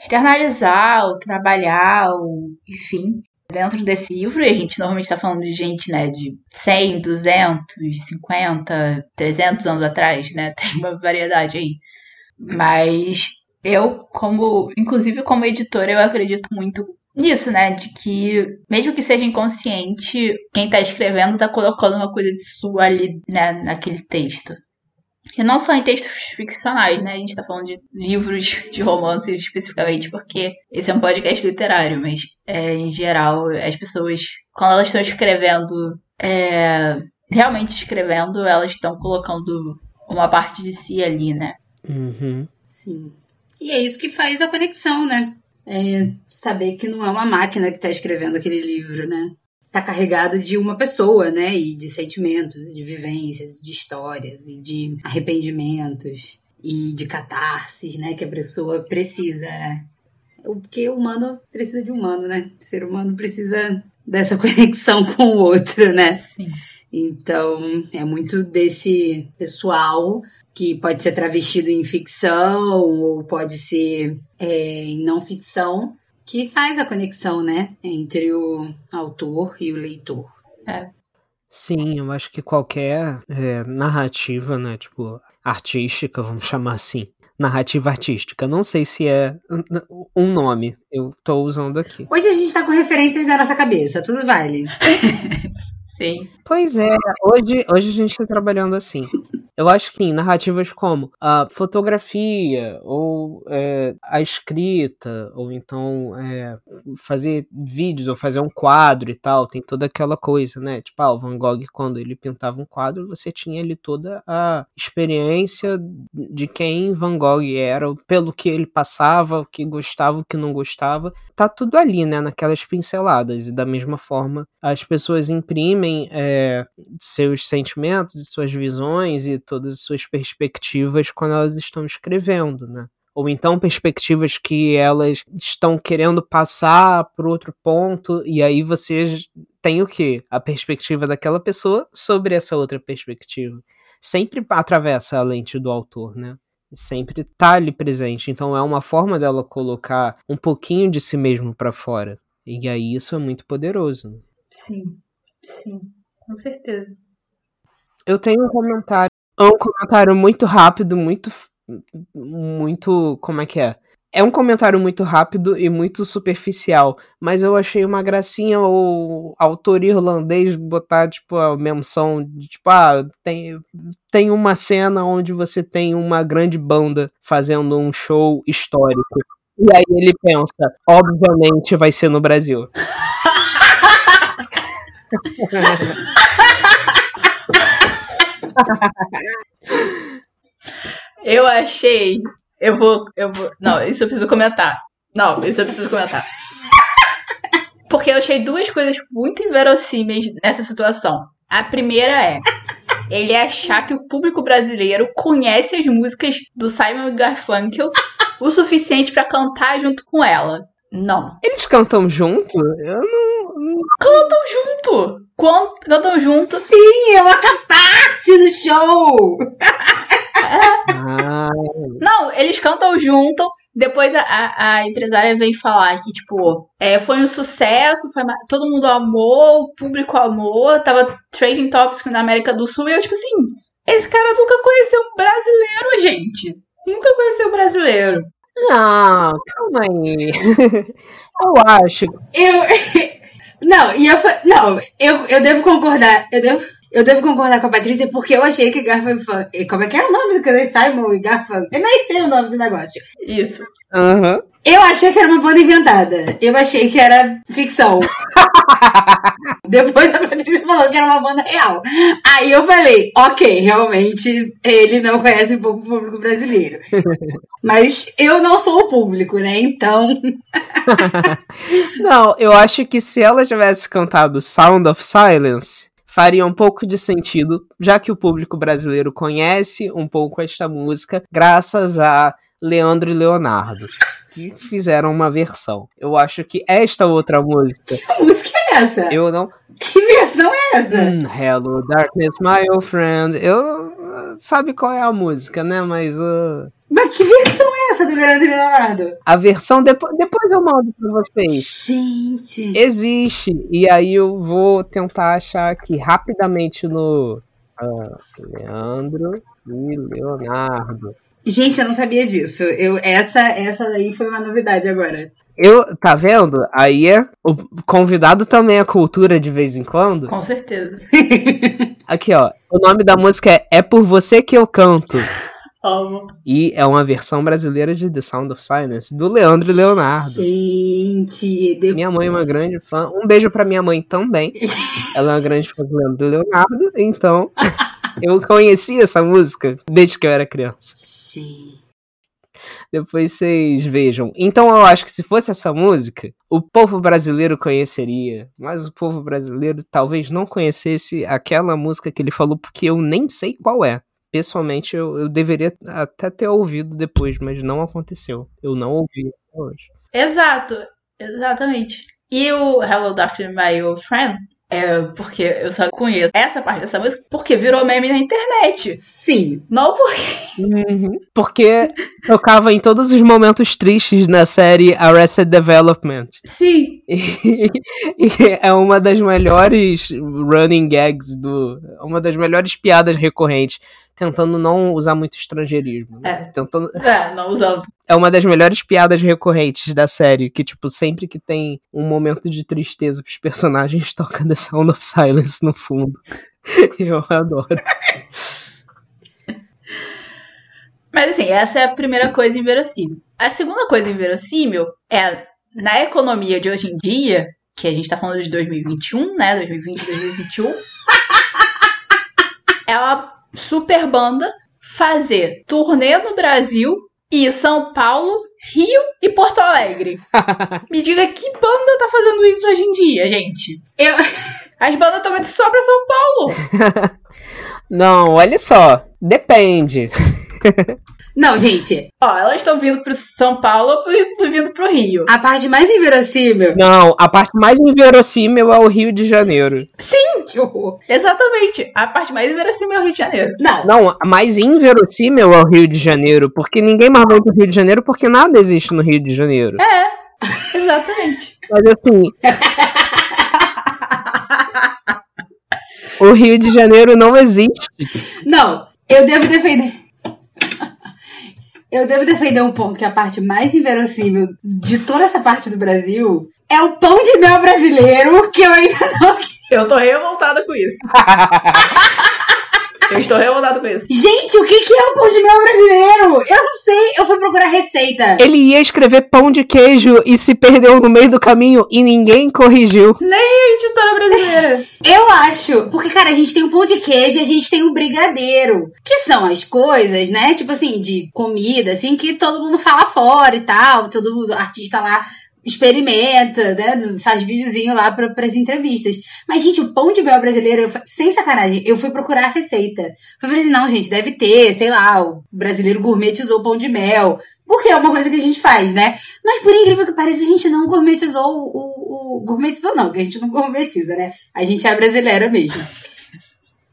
Speaker 1: externalizar, ou trabalhar, ou enfim, dentro desse livro. E a gente normalmente está falando de gente, né, de 100, 200, 50, 300 anos atrás, né? Tem uma variedade aí. Mas eu, como, inclusive como editora, eu acredito muito nisso, né? De que, mesmo que seja inconsciente, quem tá escrevendo tá colocando uma coisa de sua ali, né, naquele texto. E não só em textos ficcionais, né? A gente tá falando de livros de romances especificamente, porque esse é um podcast literário, mas é, em geral, as pessoas, quando elas estão escrevendo é, realmente escrevendo, elas estão colocando uma parte de si ali, né?
Speaker 3: Uhum.
Speaker 2: Sim. E é isso que faz a conexão, né? É saber que não é uma máquina que está escrevendo aquele livro, né? Tá carregado de uma pessoa, né? E de sentimentos, de vivências, de histórias e de arrependimentos e de catarses, né? Que a pessoa precisa. Né? Porque o humano precisa de humano, né? O ser humano precisa dessa conexão com o outro, né?
Speaker 1: Sim.
Speaker 2: Então, é muito desse pessoal que pode ser travestido em ficção ou pode ser é, em não ficção, que faz a conexão, né, entre o autor e o leitor.
Speaker 1: É.
Speaker 3: Sim, eu acho que qualquer é, narrativa, né, tipo, artística, vamos chamar assim, narrativa artística. Não sei se é um nome, eu tô usando aqui.
Speaker 2: Hoje a gente tá com referências na nossa cabeça, tudo vale.
Speaker 1: Sim.
Speaker 3: Pois é, hoje, hoje a gente tá trabalhando assim. Eu acho que em narrativas como a fotografia, ou é, a escrita, ou então é, fazer vídeos, ou fazer um quadro e tal, tem toda aquela coisa, né? Tipo, ah, o Van Gogh, quando ele pintava um quadro, você tinha ali toda a experiência de quem Van Gogh era, pelo que ele passava, o que gostava, o que não gostava. Tá tudo ali, né? Naquelas pinceladas. E da mesma forma, as pessoas imprimem é, seus sentimentos, suas visões e todas as suas perspectivas quando elas estão escrevendo, né? Ou então perspectivas que elas estão querendo passar para outro ponto, e aí você tem o quê? A perspectiva daquela pessoa sobre essa outra perspectiva. Sempre atravessa a lente do autor, né? Sempre tá ali presente. Então é uma forma dela colocar um pouquinho de si mesmo para fora. E aí isso é muito poderoso.
Speaker 1: Sim, sim, com certeza.
Speaker 3: Eu tenho um comentário um comentário muito rápido, muito. Muito. Como é que é? É um comentário muito rápido e muito superficial, mas eu achei uma gracinha o autor irlandês botar, tipo, a menção de, tipo, ah, tem, tem uma cena onde você tem uma grande banda fazendo um show histórico. E aí ele pensa, obviamente vai ser no Brasil.
Speaker 1: eu achei. Eu vou. Eu vou. Não, isso eu preciso comentar. Não, isso eu preciso comentar. Porque eu achei duas coisas muito inverossímeis nessa situação. A primeira é ele achar que o público brasileiro conhece as músicas do Simon Garfunkel o suficiente para cantar junto com ela. Não.
Speaker 3: Eles cantam junto? Eu não. não...
Speaker 1: Cantam junto! Cantam junto.
Speaker 2: Sim, é uma catarse no show!
Speaker 1: Ah. Não, eles cantam junto. Depois a, a, a, empresária vem falar que, tipo, é, foi um sucesso, foi, todo mundo amou, o público amou, tava trading topics na América do Sul, e eu, tipo assim, esse cara nunca conheceu um brasileiro, gente. Nunca conheceu um brasileiro.
Speaker 3: Não, calma aí. eu acho.
Speaker 2: Eu. Não, e eu não, eu, eu devo concordar. Eu devo, eu devo concordar com a Patrícia porque eu achei que Garfunkel. Como é que é o nome do Simon e Garfunkel? Eu nem sei o nome do negócio.
Speaker 1: Isso.
Speaker 3: Uhum.
Speaker 2: Eu achei que era uma banda inventada. Eu achei que era ficção. Depois a Patrícia falou que era uma banda real. Aí eu falei, ok, realmente ele não conhece um pouco o público brasileiro. Mas eu não sou o público, né? Então.
Speaker 3: não, eu acho que se ela tivesse cantado Sound of Silence, faria um pouco de sentido, já que o público brasileiro conhece um pouco esta música, graças a Leandro e Leonardo que fizeram uma versão. Eu acho que esta outra música.
Speaker 2: Que música é essa?
Speaker 3: Eu não.
Speaker 2: Que versão é essa?
Speaker 3: Hum, Hello, Darkness, my old friend. Eu. Sabe qual é a música, né? Mas. Uh...
Speaker 2: Mas que versão é essa do Leandro e Leonardo?
Speaker 3: A versão depois, depois eu mando pra vocês.
Speaker 2: Gente.
Speaker 3: Existe. E aí eu vou tentar achar aqui rapidamente no. Uh, Leandro e Leonardo.
Speaker 2: Gente, eu não sabia disso. Eu, essa, essa daí foi uma novidade agora.
Speaker 3: Eu, tá vendo? Aí é. O convidado também é cultura de vez em quando.
Speaker 1: Com certeza.
Speaker 3: Aqui, ó. O nome da música é É Por Você Que Eu Canto.
Speaker 1: Amo.
Speaker 3: E é uma versão brasileira de The Sound of Silence, do Leandro e Leonardo.
Speaker 2: Gente, de...
Speaker 3: Minha mãe é uma grande fã. Um beijo pra minha mãe também. Ela é uma grande fã do Leandro e Leonardo, então eu conheci essa música desde que eu era criança.
Speaker 2: Sim.
Speaker 3: Depois vocês vejam. Então eu acho que se fosse essa música, o povo brasileiro conheceria. Mas o povo brasileiro talvez não conhecesse aquela música que ele falou, porque eu nem sei qual é. Pessoalmente, eu, eu deveria até ter ouvido depois, mas não aconteceu. Eu não ouvi até hoje.
Speaker 1: Exato, exatamente. E o Hello Doctor My Old Friend é porque eu só conheço essa parte dessa música porque virou meme na internet.
Speaker 2: Sim.
Speaker 1: Não porque.
Speaker 3: Uhum. Porque tocava em todos os momentos tristes na série Arrested Development.
Speaker 1: Sim.
Speaker 3: E, e é uma das melhores running gags do. Uma das melhores piadas recorrentes. Tentando não usar muito estrangeirismo. né?
Speaker 1: É.
Speaker 3: Tentando,
Speaker 1: É, não usando.
Speaker 3: é uma das melhores piadas recorrentes da série, que, tipo, sempre que tem um momento de tristeza pros personagens, toca The Sound of Silence no fundo. Eu adoro.
Speaker 1: Mas assim, essa é a primeira coisa inverossímil. A segunda coisa inverossímil é na economia de hoje em dia, que a gente tá falando de 2021, né? 2020, 2021. é uma super banda fazer turnê no Brasil e São Paulo, Rio e Porto Alegre. Me diga que banda tá fazendo isso hoje em dia, gente?
Speaker 2: Eu...
Speaker 1: As bandas estão indo só pra São Paulo.
Speaker 3: Não, olha só. Depende.
Speaker 2: Não, gente,
Speaker 1: Ó, elas estão vindo pro São Paulo ou pro- vindo pro Rio.
Speaker 2: a parte mais inverossímil.
Speaker 3: Não, a parte mais inverossímil é o Rio de Janeiro.
Speaker 2: Que horror.
Speaker 1: Exatamente. A parte mais inverossímil é o Rio de Janeiro.
Speaker 2: Não,
Speaker 3: Não, a mais inverossímil é o Rio de Janeiro, porque ninguém mais vai pro Rio de Janeiro porque nada existe no Rio de Janeiro.
Speaker 1: Exatamente.
Speaker 3: Mas assim. o Rio de Janeiro não existe.
Speaker 2: não, eu devo defender. Eu devo defender um ponto que a parte mais inverossímil de toda essa parte do Brasil é o pão de mel brasileiro, que eu ainda não.
Speaker 1: Eu tô revoltada com isso. Eu estou revoltada com isso.
Speaker 2: Gente, o que, que é o pão de mel brasileiro? Eu não sei, eu fui procurar receita.
Speaker 3: Ele ia escrever pão de queijo e se perdeu no meio do caminho e ninguém corrigiu.
Speaker 1: Nem a editora brasileira.
Speaker 2: Eu acho, porque, cara, a gente tem o pão de queijo e a gente tem o brigadeiro, que são as coisas, né? Tipo assim, de comida, assim, que todo mundo fala fora e tal, todo mundo, artista lá experimenta, né? Faz videozinho lá para as entrevistas. Mas, gente, o pão de mel brasileiro, eu sem sacanagem, eu fui procurar a receita. Eu falei assim, não, gente, deve ter, sei lá, o brasileiro gourmetizou o pão de mel. Porque é uma coisa que a gente faz, né? Mas por incrível que pareça, a gente não gourmetizou o, o gourmetizou, não, que a gente não gourmetiza, né? A gente é brasileira mesmo.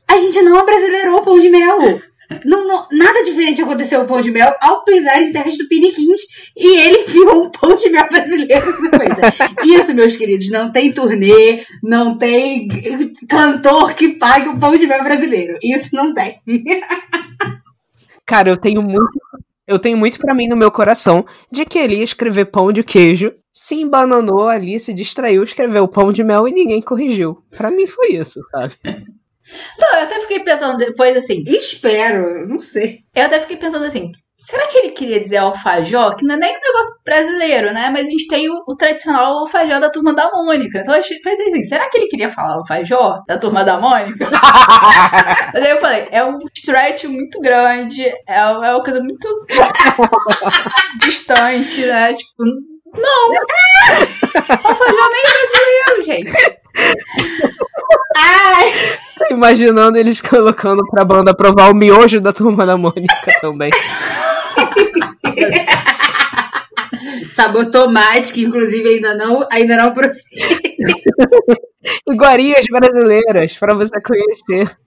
Speaker 2: A gente não abrasileirou o pão de mel. Não, não- nada diferente aconteceu o pão de mel ao pisar em terras do Piniquins e ele virou um pão de mel brasileiro coisa. Isso, meus queridos, não tem turnê, não tem cantor que pague o pão de mel brasileiro. Isso não tem.
Speaker 3: Cara, eu tenho muito. Eu tenho muito pra mim no meu coração de que ele ia escrever pão de queijo, se embananou ali, se distraiu, escreveu pão de mel e ninguém corrigiu. Pra mim foi isso, sabe?
Speaker 1: Então, eu até fiquei pensando depois assim.
Speaker 2: Espero, não sei.
Speaker 1: Eu até fiquei pensando assim. Será que ele queria dizer alfajor? Que não é nem um negócio brasileiro, né? Mas a gente tem o, o tradicional alfajor da turma da Mônica. Então eu pensei assim: será que ele queria falar alfajor da turma da Mônica? Mas aí eu falei: é um stretch muito grande, é, é uma coisa muito distante, né? Tipo, não! alfajor nem é brasileiro, gente.
Speaker 2: Ai,
Speaker 3: Imaginando eles colocando pra banda provar o miojo da turma da Mônica também.
Speaker 2: sabor tomate, que inclusive ainda não, ainda não provei.
Speaker 3: Iguarias brasileiras, pra você conhecer.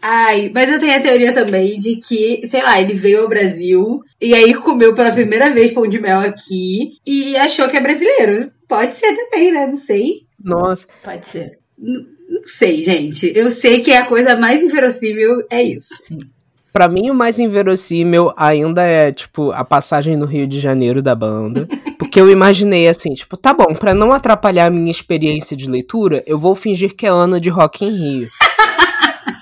Speaker 2: Ai, mas eu tenho a teoria também de que, sei lá, ele veio ao Brasil e aí comeu pela primeira vez pão de mel aqui e achou que é brasileiro. Pode ser também, né? Não sei.
Speaker 3: Nossa,
Speaker 1: Pode ser.
Speaker 2: Não sei, gente. Eu sei que a coisa mais inverossímil é isso.
Speaker 3: Pra mim, o mais inverossímil ainda é, tipo, a passagem no Rio de Janeiro da banda. Porque eu imaginei assim, tipo, tá bom, pra não atrapalhar a minha experiência de leitura, eu vou fingir que é ano de Rock em Rio.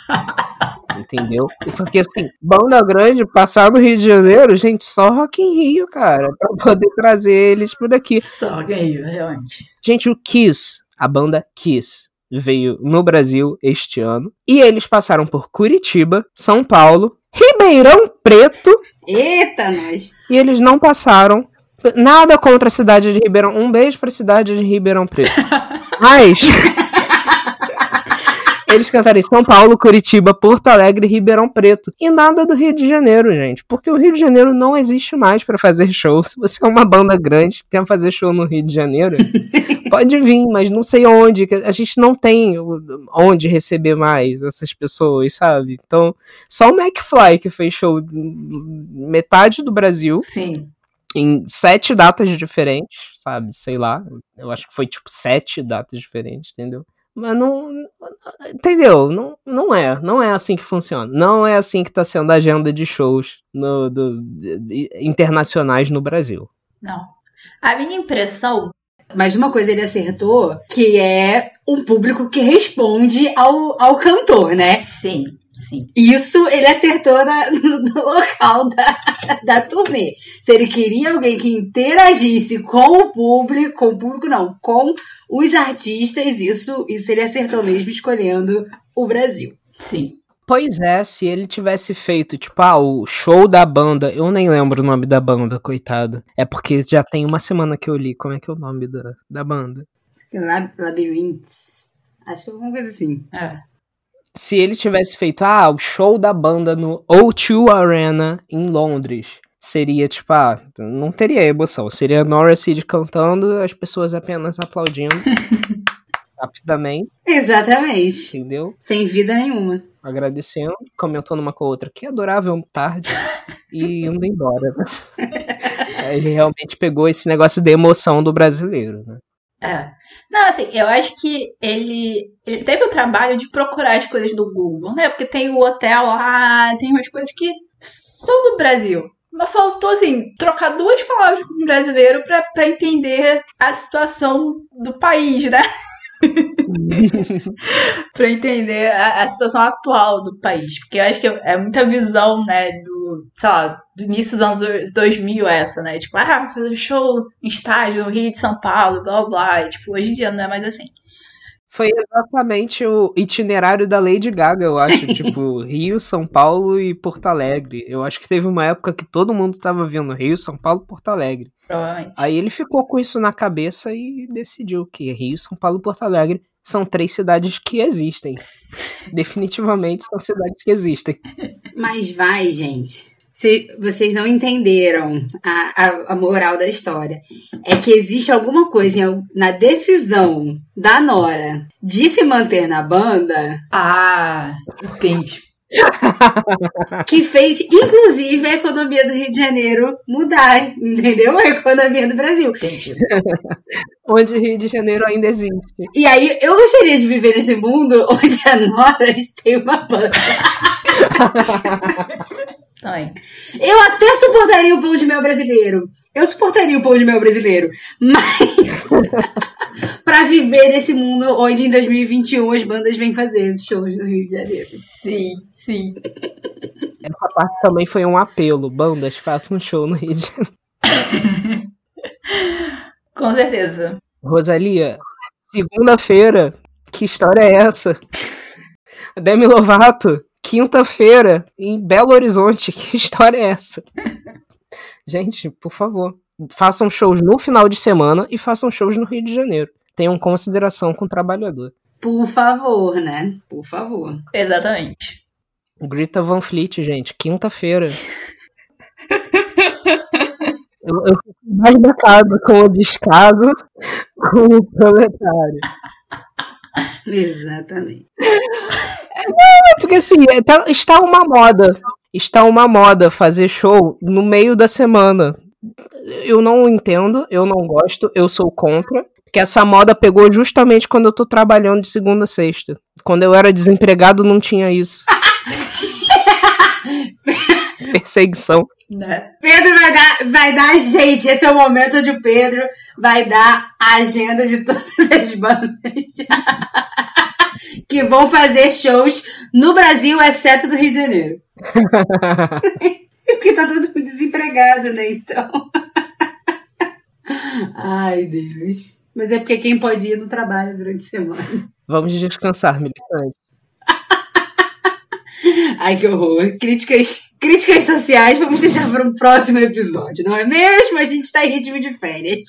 Speaker 3: Entendeu? Porque assim, banda grande passar no Rio de Janeiro, gente, só Rock in Rio, cara, pra poder trazer eles por aqui.
Speaker 1: Só Rock in Rio, realmente.
Speaker 3: Gente, o Kiss, a banda Kiss, veio no Brasil este ano e eles passaram por Curitiba, São Paulo, Ribeirão Preto.
Speaker 2: Eita, nós!
Speaker 3: E eles não passaram nada contra a cidade de Ribeirão. Um beijo pra cidade de Ribeirão Preto. Mas eles cantaram em São Paulo, Curitiba, Porto Alegre e Ribeirão Preto. E nada do Rio de Janeiro, gente. Porque o Rio de Janeiro não existe mais para fazer show. Se você é uma banda grande que quer fazer show no Rio de Janeiro, pode vir, mas não sei onde. A gente não tem onde receber mais essas pessoas, sabe? Então, só o McFly que fez show metade do Brasil.
Speaker 1: Sim
Speaker 3: em sete datas diferentes, sabe? Sei lá. Eu acho que foi tipo sete datas diferentes, entendeu? Mas não. Entendeu? Não, não é. Não é assim que funciona. Não é assim que está sendo a agenda de shows no, do, de, internacionais no Brasil.
Speaker 1: Não. A minha impressão.
Speaker 2: Mas uma coisa ele acertou, que é um público que responde ao, ao cantor, né?
Speaker 1: Sim. Sim.
Speaker 2: Isso ele acertou na, no, local da, da turnê. Se ele queria alguém que interagisse com o público, com o público não, com os artistas, isso, isso ele acertou mesmo escolhendo o Brasil.
Speaker 1: Sim.
Speaker 3: Pois é, se ele tivesse feito, tipo, ah, o show da banda, eu nem lembro o nome da banda, coitado. É porque já tem uma semana que eu li. Como é que é o nome da, da banda?
Speaker 2: Labyrinths. Acho que é alguma coisa assim.
Speaker 1: É
Speaker 3: se ele tivesse feito ah, o show da banda no O2 Arena em Londres, seria tipo, ah, não teria emoção. Seria Nora Seed cantando, as pessoas apenas aplaudindo rapidamente.
Speaker 2: Exatamente.
Speaker 3: Entendeu?
Speaker 2: Sem vida nenhuma.
Speaker 3: Agradecendo, comentando uma com a outra, que adorável tarde, e indo embora. Né? ele realmente pegou esse negócio de emoção do brasileiro, né?
Speaker 1: É. Não, assim, eu acho que ele, ele teve o trabalho de procurar as coisas do Google, né? Porque tem o hotel lá, tem umas coisas que são do Brasil. Mas faltou, assim, trocar duas palavras com o brasileiro pra entender a situação do país, né? para entender a, a, situação atual do país. Porque eu acho que é muita visão, né, do, sei lá, do início dos anos 2000 essa, né? Tipo, ah, fazer show em estádio no Rio de São Paulo, blá blá. E, tipo, hoje em dia não é mais assim.
Speaker 3: Foi exatamente o itinerário da Lady Gaga, eu acho. tipo, Rio, São Paulo e Porto Alegre. Eu acho que teve uma época que todo mundo tava vindo Rio, São Paulo e Porto Alegre.
Speaker 1: Provavelmente.
Speaker 3: Aí ele ficou com isso na cabeça e decidiu que Rio, São Paulo e Porto Alegre são três cidades que existem. Definitivamente são cidades que existem.
Speaker 2: Mas vai, gente se vocês não entenderam a, a, a, moral da história, é que existe alguma coisa na decisão da Nora de se manter na banda.
Speaker 1: Ah, entendi.
Speaker 2: que fez, inclusive, a economia do Rio de Janeiro mudar, entendeu? A economia do Brasil.
Speaker 1: Entendi.
Speaker 3: onde o Rio de Janeiro ainda existe.
Speaker 2: E aí, eu gostaria de viver nesse mundo onde a Nora tem uma banda.
Speaker 1: Ai.
Speaker 2: Eu até suportaria o pão de mel brasileiro. Eu suportaria o pão de mel brasileiro. Mas. para viver nesse mundo onde em 2021 as bandas vêm fazer shows no Rio de Janeiro.
Speaker 1: Sim, sim.
Speaker 3: Essa parte também foi um apelo. Bandas, façam um show no Rio de Janeiro.
Speaker 1: Com certeza.
Speaker 3: Rosalia, segunda-feira, que história é essa? Demi Lovato quinta-feira em Belo Horizonte. Que história é essa? Gente, por favor, façam shows no final de semana e façam shows no Rio de Janeiro. Tenham consideração com o trabalhador.
Speaker 2: Por favor, né? Por favor.
Speaker 1: Exatamente.
Speaker 3: Grita Van Fleet, gente, quinta-feira. eu, eu fico mais com o descaso com o proletário.
Speaker 2: Exatamente.
Speaker 3: É porque assim, é, tá, está uma moda. Está uma moda fazer show no meio da semana. Eu não entendo, eu não gosto, eu sou contra. Porque essa moda pegou justamente quando eu tô trabalhando de segunda a sexta. Quando eu era desempregado, não tinha isso. Perseguição.
Speaker 2: Né? Pedro vai dar, vai dar, gente, esse é o momento o Pedro vai dar a agenda de todas as bandas. que vão fazer shows no Brasil, exceto do Rio de Janeiro. Porque tá todo mundo desempregado, né? Então. Ai, Deus. Mas é porque quem pode ir não trabalha durante a semana.
Speaker 3: Vamos descansar, militante.
Speaker 2: Ai, que horror. Críticas, críticas sociais vamos deixar para um próximo episódio, não é mesmo? A gente tá em ritmo de férias.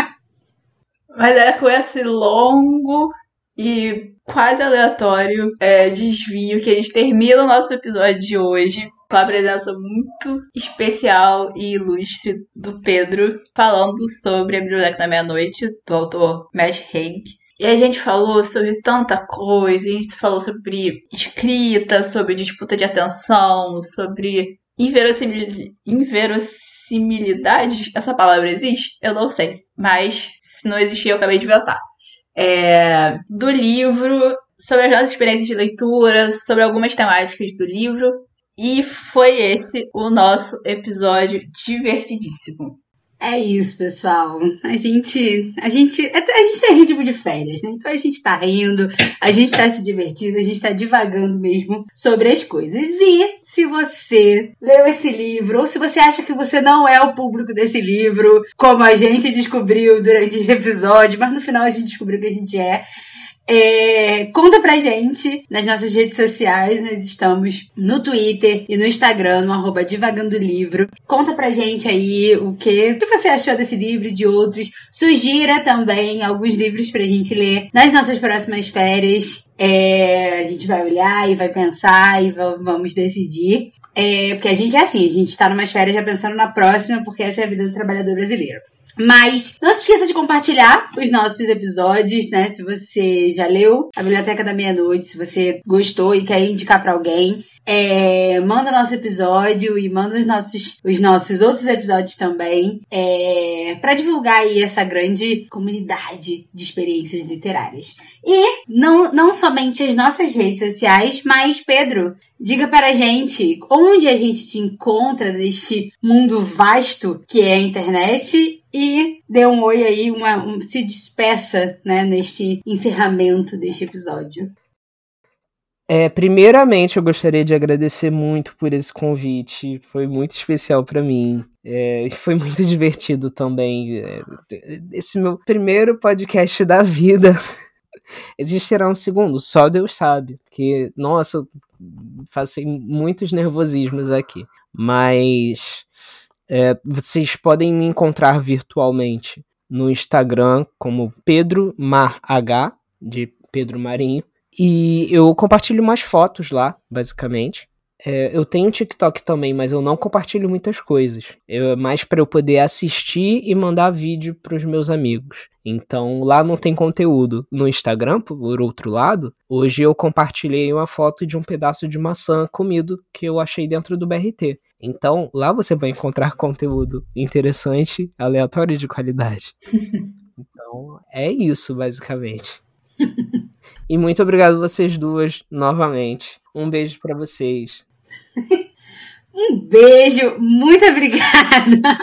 Speaker 1: Mas é com esse longo e quase aleatório é, desvio que a gente termina o nosso episódio de hoje com a presença muito especial e ilustre do Pedro, falando sobre a Biblioteca da Meia-Noite, do autor Matt Haig. E a gente falou sobre tanta coisa, a gente falou sobre escrita, sobre disputa de atenção, sobre inverossimil... inverossimilidade. Essa palavra existe? Eu não sei. Mas se não existir, eu acabei de inventar. É... do livro, sobre as nossas experiências de leitura, sobre algumas temáticas do livro. E foi esse o nosso episódio divertidíssimo.
Speaker 2: É isso, pessoal. A gente, a gente, a gente tem ritmo de férias, né? Então a gente tá rindo, a gente tá se divertindo, a gente tá divagando mesmo sobre as coisas. E se você leu esse livro, ou se você acha que você não é o público desse livro, como a gente descobriu durante esse episódio, mas no final a gente descobriu que a gente é, é, conta pra gente nas nossas redes sociais, nós estamos no Twitter e no Instagram, no arroba Divagando Livro. Conta pra gente aí o que, o que você achou desse livro e de outros. Sugira também alguns livros pra gente ler nas nossas próximas férias. É, a gente vai olhar e vai pensar e vamos decidir. É, porque a gente é assim, a gente tá numas férias já pensando na próxima, porque essa é a vida do trabalhador brasileiro. Mas não se esqueça de compartilhar os nossos episódios, né? Se você já leu A Biblioteca da Meia-Noite, se você gostou e quer indicar para alguém, é, manda nosso episódio e manda os nossos, os nossos outros episódios também, é, para divulgar aí essa grande comunidade de experiências literárias. E não, não somente as nossas redes sociais, mas Pedro, diga para a gente onde a gente te encontra neste mundo vasto que é a internet e dê um oi aí, uma, um, se despeça né, neste encerramento deste episódio.
Speaker 3: É, primeiramente, eu gostaria de agradecer muito por esse convite. Foi muito especial para mim. É, foi muito divertido também. É, esse meu primeiro podcast da vida. Existirá um segundo, só Deus sabe. Porque, nossa, passei muitos nervosismos aqui. Mas é, vocês podem me encontrar virtualmente no Instagram como Pedro Mar H, de Pedro Marinho. E eu compartilho mais fotos lá, basicamente. É, eu tenho TikTok também, mas eu não compartilho muitas coisas. É mais para eu poder assistir e mandar vídeo para os meus amigos. Então lá não tem conteúdo. No Instagram, por outro lado, hoje eu compartilhei uma foto de um pedaço de maçã comido que eu achei dentro do BRT. Então, lá você vai encontrar conteúdo interessante, aleatório e de qualidade. então, é isso, basicamente. e muito obrigado vocês duas novamente. Um beijo para vocês.
Speaker 2: um beijo, muito obrigada.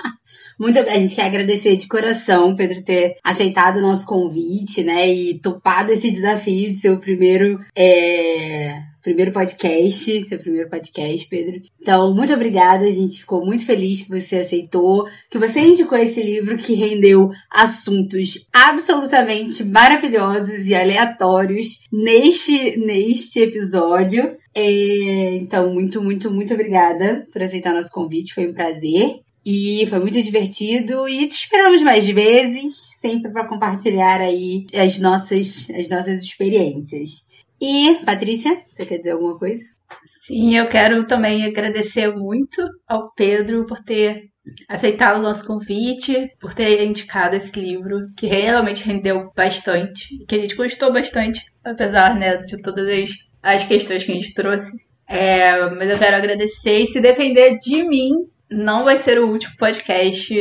Speaker 2: Muito, a gente quer agradecer de coração, Pedro, ter aceitado o nosso convite, né? E topado esse desafio de ser o primeiro. É primeiro podcast, seu primeiro podcast, Pedro. Então, muito obrigada, a gente ficou muito feliz que você aceitou, que você indicou esse livro que rendeu assuntos absolutamente maravilhosos e aleatórios neste, neste episódio. É, então, muito, muito, muito obrigada por aceitar nosso convite, foi um prazer. E foi muito divertido e te esperamos mais vezes, sempre para compartilhar aí as nossas, as nossas experiências. E, Patrícia, você quer dizer alguma coisa?
Speaker 1: Sim, eu quero também agradecer muito ao Pedro por ter aceitado o nosso convite, por ter indicado esse livro, que realmente rendeu bastante, que a gente gostou bastante, apesar né, de todas as, as questões que a gente trouxe. É, mas eu quero agradecer e se defender de mim, não vai ser o último podcast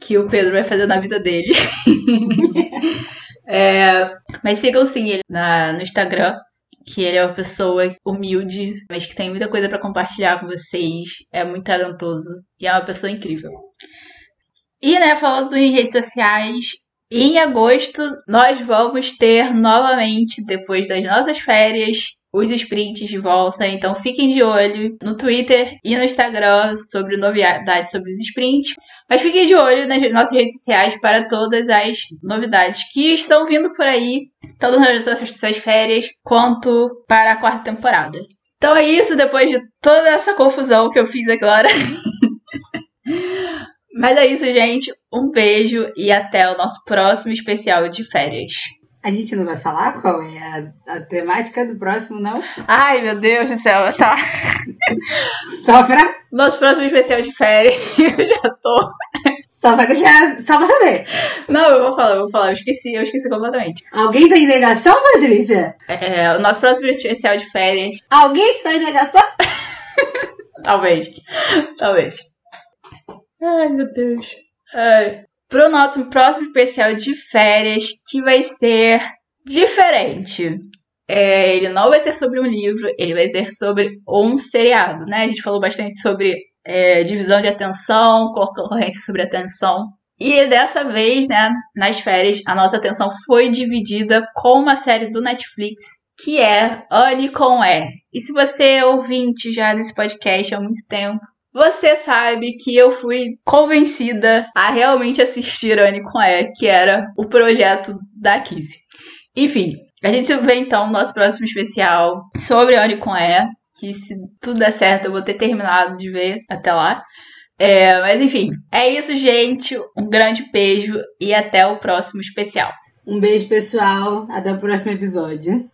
Speaker 1: que o Pedro vai fazer na vida dele. é, mas sigam sim ele na, no Instagram, que ele é uma pessoa humilde, mas que tem muita coisa para compartilhar com vocês, é muito talentoso e é uma pessoa incrível. E, né, falando em redes sociais, Em agosto, nós vamos ter novamente, depois das nossas férias, os sprints de volta. Então fiquem de olho no Twitter e no Instagram sobre novidades sobre os sprints. Mas fiquem de olho nas nossas redes sociais para todas as novidades que estão vindo por aí, tanto nas nossas férias quanto para a quarta temporada. Então é isso, depois de toda essa confusão que eu fiz agora. Mas é isso, gente. Um beijo e até o nosso próximo especial de férias.
Speaker 2: A gente não vai falar qual é a, a temática do próximo, não?
Speaker 1: Ai, meu Deus do céu, tá.
Speaker 2: Só pra.
Speaker 1: Nosso próximo especial de férias, eu já tô.
Speaker 2: Só pra deixar. Só pra saber.
Speaker 1: Não, eu vou falar, eu vou falar. Eu esqueci, eu esqueci completamente.
Speaker 2: Alguém tá em negação, Patrícia?
Speaker 1: É, o nosso próximo especial de férias.
Speaker 2: Alguém que tá em negação?
Speaker 1: Talvez. Talvez. Ai, meu Deus. Ai. Pro nosso próximo especial de férias, que vai ser diferente. É, ele não vai ser sobre um livro, ele vai ser sobre um seriado, né? A gente falou bastante sobre é, divisão de atenção, concorrência sobre atenção. E dessa vez, né, nas férias, a nossa atenção foi dividida com uma série do Netflix que é Anne com E. E se você é ouvinte já desse podcast há muito tempo, você sabe que eu fui convencida a realmente assistir Anne E, que era o projeto da Kizzy. Enfim, a gente se vê então no nosso próximo especial sobre Anne E, que se tudo der certo eu vou ter terminado de ver até lá. É, mas enfim, é isso, gente. Um grande beijo e até o próximo especial.
Speaker 2: Um beijo, pessoal. Até o próximo episódio.